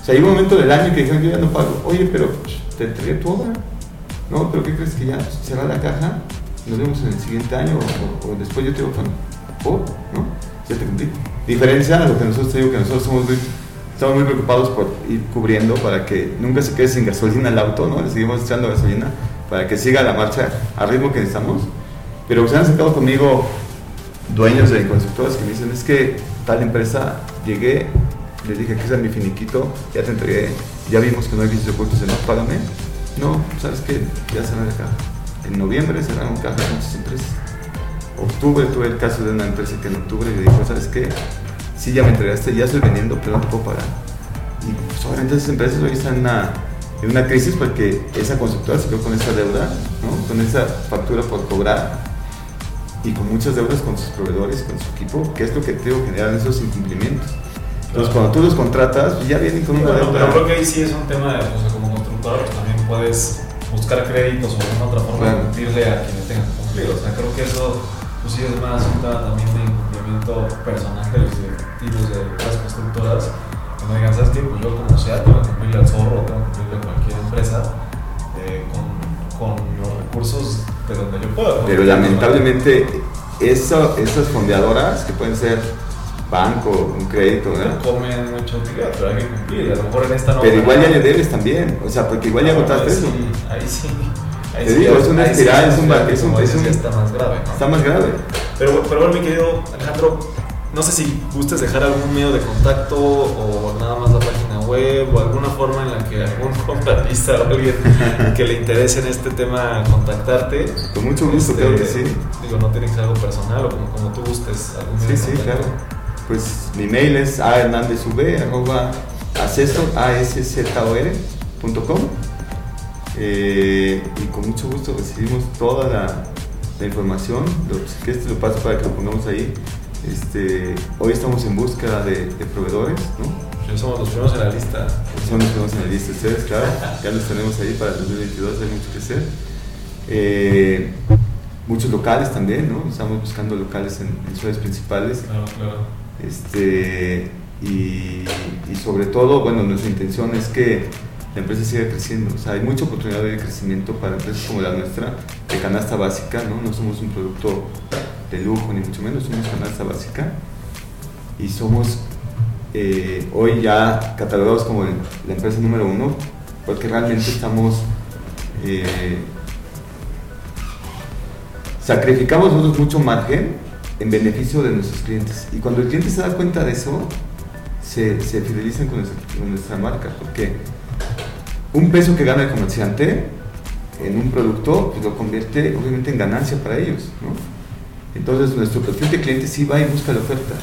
O sea, hay un momento del año que dijeron, yo ya no pago. Oye, pero te entregué tu obra. No, pero ¿qué crees que ya cerrar la caja? Nos vemos en el siguiente año o, después yo te digo, ¿no? Ya te cumplí. Diferencia a lo que nosotros te digo que nosotros muy, estamos muy preocupados por ir cubriendo para que nunca se quede sin gasolina el auto, ¿no? Le seguimos echando gasolina para que siga la marcha al ritmo que necesitamos. Pero se han acercado conmigo dueños de constructoras que me dicen, es que tal empresa llegué les dije que ese es mi finiquito, ya te entregué, ya vimos que no hay vicios ocultos en no, págame. No, ¿sabes qué? Ya cerraron caja. En noviembre cerraron caja muchas empresas. Octubre tuve el caso de una empresa que en octubre me dijo, ¿sabes qué? Sí, ya me entregaste, ya estoy vendiendo, pero no te puedo pagar. Y pues, obviamente esas empresas hoy están en una, en una crisis porque esa constructora se quedó con esa deuda, ¿no? con esa factura por cobrar y con muchas deudas con sus proveedores, con su equipo, que es lo que tengo que generar esos incumplimientos. Entonces, cuando tú los contratas, pues, ya vienen con una deuda. pero creo que ahí sí es un tema de, o sea, como constructor, también puedes buscar créditos o alguna otra forma Claro. de cumplirle a quien le tenga que cumplir. O sea, creo que eso pues sí es más un tema también de incumplimiento personal de los directivos de las constructoras. Me digan, ¿sabes qué? Pues yo como sea tengo que cumplirle al zorro, tengo que cumplirle a cualquier empresa eh, con, con los recursos de donde yo pueda. Pero lamentablemente, eso, esas fondeadoras que pueden ser banco, un crédito, ¿verdad? comen mucha utilidad, pero hay que cumplir. A lo mejor en esta no. Pero igual ya le debes también, o sea, porque igual ya No, agotaste ahí eso. sí, Ahí sí. Ahí Te sí, digo, es una sí espiral, es un ba- es un- es un- está más grave, ¿no? Está más grave. Pero, pero bueno, mi querido Alejandro, no sé si gustes dejar algún medio de contacto o nada más la página web o alguna forma en la que algún contratista o alguien que le interese en este tema contactarte. Con mucho gusto, Este, claro que sí. Digo, no tiene que ser algo personal o como, como tú gustes. Algún medio Sí, de sí, claro. Pues mi mail es asszor.com eh, y con mucho gusto recibimos toda la, la información, lo, si quieres te lo paso para que lo pongamos ahí. Este, hoy estamos en búsqueda de, de proveedores, ¿no? Somos los primeros en la lista. Son los tenemos en la lista ustedes, claro. Ya los tenemos ahí para el 2022, hay mucho que hacer. Eh, muchos locales también, ¿no? Estamos buscando locales en, en ciudades principales. Claro, claro. Este, y, sobre todo, bueno, nuestra intención es que la empresa siga creciendo. O sea, hay mucha oportunidad de crecimiento para empresas como la nuestra, de canasta básica, ¿no? No somos un producto de lujo, ni mucho menos, somos canasta básica. Y somos eh, hoy ya catalogados como la empresa número uno, porque realmente estamos eh, sacrificamos nosotros mucho margen en beneficio de nuestros clientes. Y cuando el cliente se da cuenta de eso, se, se fidelizan con nuestra, con nuestra marca, porque un peso que gana el comerciante en un producto pues lo convierte obviamente en ganancia para ellos. ¿no? Entonces nuestro perfil cliente sí va y busca la oferta.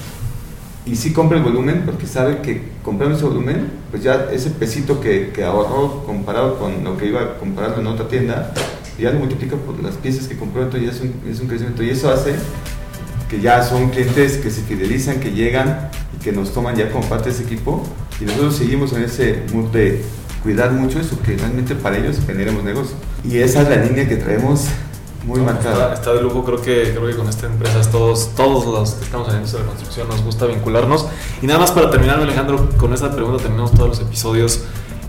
Y sí compra el volumen porque sabe que comprando ese volumen, pues ya ese pesito que, que ahorró comparado con lo que iba a comprar en otra tienda, ya lo multiplica por las piezas que compró, entonces ya es un, es un crecimiento. Y eso hace que ya son clientes que se fidelizan, que llegan y que nos toman ya como parte de ese equipo. Y nosotros seguimos en ese mood de cuidar mucho eso, que realmente para ellos generemos negocio. Y esa es la línea que traemos muy No, marcada. Está, está de lujo, creo que, creo que con esta empresa todos, todos los que estamos en la industria de la construcción nos gusta vincularnos. Y nada más para terminar, Alejandro, con esta pregunta terminamos todos los episodios.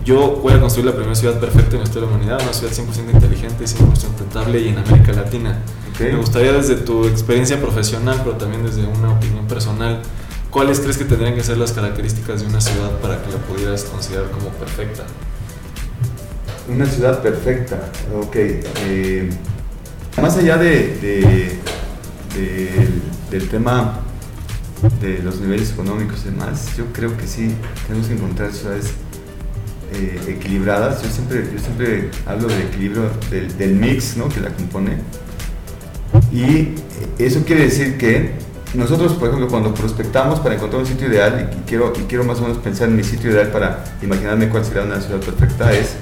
Yo voy a construir la primera ciudad perfecta en la historia de la humanidad, una ciudad 100% inteligente, 100% sustentable y en América Latina. Me gustaría desde tu experiencia profesional, pero también desde una opinión personal, ¿cuáles crees que tendrían que ser las características de una ciudad para que la pudieras considerar como perfecta? Una ciudad perfecta, ok. eh, más allá de, de- del- del tema de los niveles económicos y demás, yo creo que sí tenemos que encontrar ciudades eh, equilibradas. Yo siempre, yo siempre hablo del equilibrio, del, del mix ¿no? que la compone. Y eso quiere decir que nosotros, por ejemplo, cuando prospectamos para encontrar un sitio ideal, y quiero, y quiero más o menos pensar en mi sitio ideal para imaginarme cuál sería una ciudad perfecta, es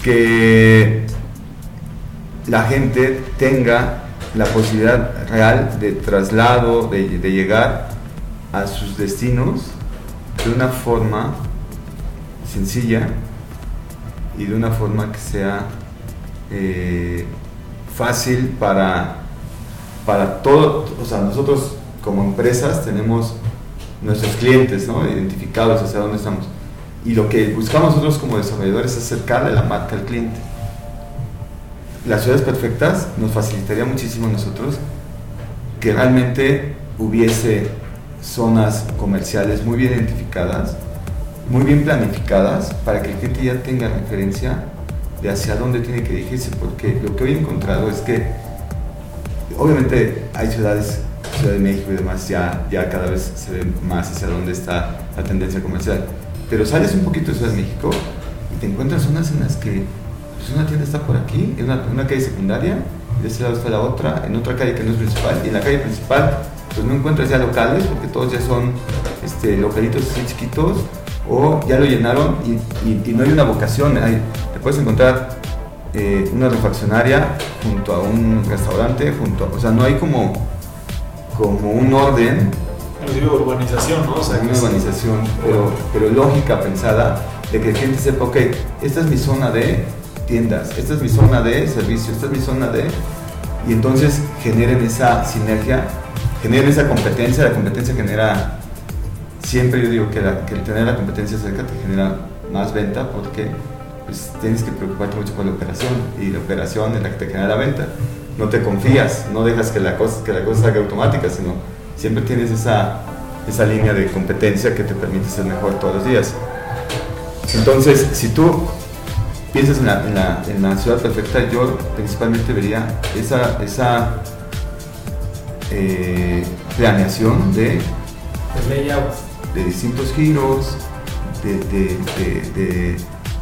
que la gente tenga la posibilidad real de traslado, de, llegar a sus destinos de una forma sencilla y de una forma que sea eh, fácil para, para todo, o sea, nosotros como empresas tenemos nuestros clientes, ¿no? Identificados hacia dónde estamos. Y lo que buscamos nosotros como desarrolladores es acercarle la marca al cliente. Las ciudades perfectas nos facilitaría muchísimo a nosotros que realmente hubiese zonas comerciales muy bien identificadas, muy bien planificadas, para que el cliente ya tenga referencia de hacia dónde tiene que dirigirse, porque lo que hoy he encontrado es que obviamente hay ciudades, Ciudad de México y demás, ya, ya cada vez se ve más hacia dónde está la tendencia comercial, pero sales un poquito de Ciudad de México y te encuentras zonas en las que pues una tienda está por aquí, en una, calle secundaria, de ese lado está la otra, en otra calle que no es principal, y en la calle principal pues no encuentras ya locales, porque todos ya son este, localitos así chiquitos, o ya lo llenaron y, y- no hay una vocación, hay, puedes encontrar eh, una refaccionaria junto a un restaurante, junto a- o sea, no hay como, como un orden Inclusive urbanización, ¿no? O sea, una es- urbanización, pero, pero lógica pensada, de que el cliente sepa, ok, esta es mi zona de tiendas, esta es mi zona de servicio, esta es mi zona de... Y entonces generen esa sinergia, generen esa competencia, la competencia genera, siempre yo digo que, la- que el tener la competencia cerca te genera más venta porque pues, tienes que preocuparte mucho por la operación y la operación es la que te genera la venta. No te confías, no dejas que la cosa, que la cosa salga automática, sino siempre tienes esa, esa línea de competencia que te permite ser mejor todos los días. Entonces, si tú piensas en la, en la- en la ciudad perfecta, yo principalmente vería esa, esa eh, planeación de, de distintos giros, de, de-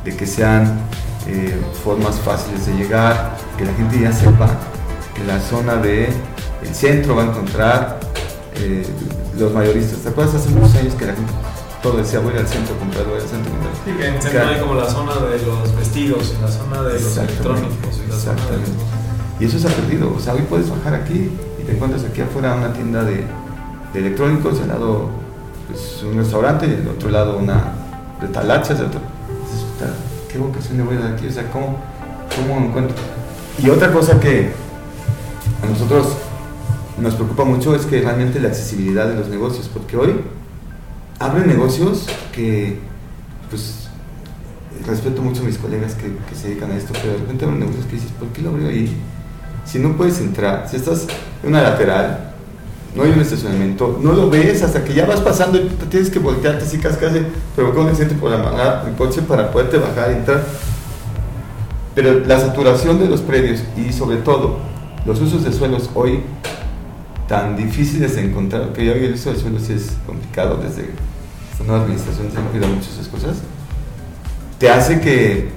de- que sean eh, formas fáciles de llegar, que la gente ya sepa que la zona de el centro va a encontrar eh, los mayoristas. ¿Te acuerdas hace muchos años que la gente todo decía voy al centro a comprar, voy al centro a comprar? Sí, que en centro hay como la zona de los vestidos, la zona de los electrónicos, y la zona de exactamente. Y eso se ha perdido. O sea, hoy puedes bajar aquí y te encuentras aquí afuera una tienda de, de electrónicos, al lado pues, un restaurante y al otro lado una de talachas. De otro. Dices, "Puta, ¿Qué vocación le voy a dar aquí? O sea, ¿cómo, ¿cómo encuentro? Y otra cosa que a nosotros nos preocupa mucho es que realmente la accesibilidad de los negocios, porque hoy abren negocios que, pues, respeto mucho a mis colegas que, que se dedican a esto, pero de repente abren negocios que dices, ¿por qué lo abrió ahí? Si no puedes entrar, si estás en una lateral, no hay un estacionamiento, no lo ves hasta que ya vas pasando y tienes que voltearte así casi provoca un accidente por amarrar el coche para poderte bajar y entrar. Pero la saturación de los predios y sobre todo los usos de suelos hoy tan difíciles de encontrar, que hoy el uso de suelos sí es complicado desde esta nueva administración se han cuidado muchas esas cosas, te hace que,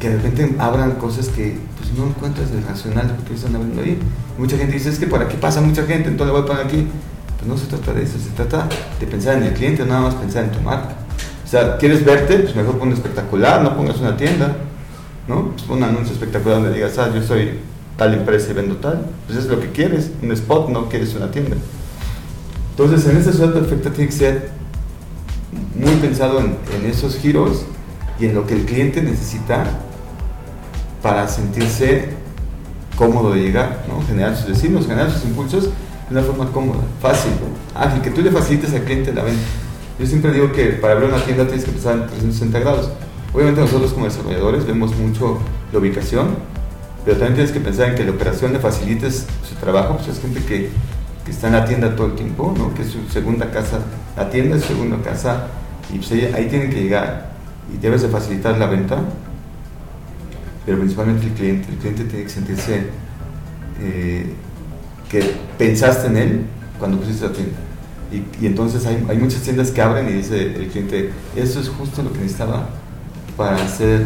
que de repente abran cosas que no encuentras de racional porque están abriendo ahí. Mucha gente dice, es que por aquí pasa mucha gente, entonces voy a poner aquí. Pues no se trata de eso, se trata de pensar en el cliente, nada más pensar en tu marca. O sea, ¿quieres verte? Pues mejor pon espectacular, no pongas una tienda, ¿no? Pues pon un anuncio espectacular donde digas, ah, yo soy tal empresa y vendo tal. Pues es lo que quieres, un spot, no quieres una tienda. Entonces, en esta ciudad perfecta tiene que ser muy pensado en, en esos giros y en lo que el cliente necesita para sentirse cómodo de llegar, ¿no? generar sus destinos, generar sus impulsos de una forma cómoda, fácil, ágil, que tú le facilites al cliente la venta. Yo siempre digo que para abrir una tienda tienes que empezar en 360 grados. Obviamente nosotros como desarrolladores vemos mucho la ubicación, pero también tienes que pensar en que la operación le facilites su trabajo, pues es gente que, que está en la tienda todo el tiempo, ¿no? que es su segunda casa, la tienda es su segunda casa, y pues ahí, ahí tienen que llegar y debes de facilitar la venta, pero principalmente el cliente. El cliente tiene que sentirse eh, que pensaste en él cuando pusiste la tienda. Y, y entonces hay, hay, muchas tiendas que abren y dice el cliente, eso es justo lo que necesitaba para hacer,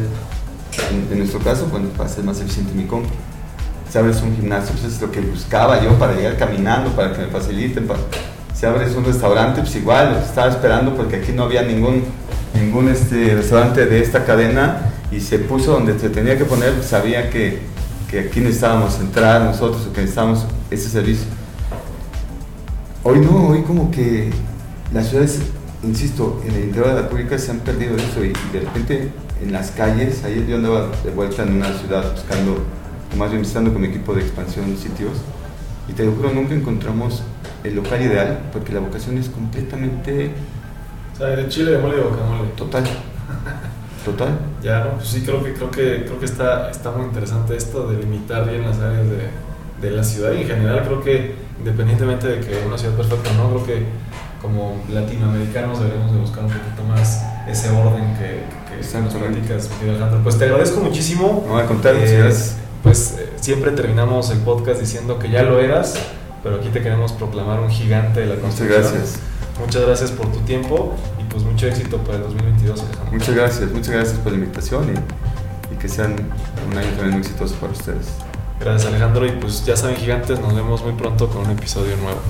en, en nuestro caso, bueno, para hacer más eficiente mi compra. Si abres un gimnasio, pues es lo que buscaba yo para llegar caminando, para que me faciliten. Para, si abres un restaurante, pues igual, estaba esperando porque aquí no había ningún, ningún este, restaurante de esta cadena y se puso donde se tenía que poner, sabía que, que aquí necesitábamos entrar nosotros o que necesitábamos ese servicio. Hoy no, hoy como que las ciudades, insisto, en el interior de la República se han perdido eso y de repente en las calles, ayer yo andaba de vuelta en una ciudad buscando, o más bien visitando con mi equipo de expansión sitios y te lo juro, nunca encontramos el local ideal porque la vocación es completamente... O sea, de chile de mole de guacamole. Total. Total. Ya, no, pues sí, creo que, creo que, creo que está, está muy interesante esto de limitar bien las áreas de, de la ciudad y en general creo que independientemente de que una ciudad perfecta no, creo que como latinoamericanos deberíamos de buscar un poquito más ese orden que, que, nos platicas, Alejandro. Pues te agradezco muchísimo. No, a contar, eh, Pues eh, siempre terminamos el podcast diciendo que ya lo eras, pero aquí te queremos proclamar un gigante de la construcción. Muchas gracias. Muchas gracias por tu tiempo pues mucho éxito para el 2022, Alejandro. Muchas gracias, muchas gracias por la invitación y, y que sean un año también muy exitoso para ustedes. Gracias Alejandro y pues ya saben gigantes, nos vemos muy pronto con un episodio nuevo.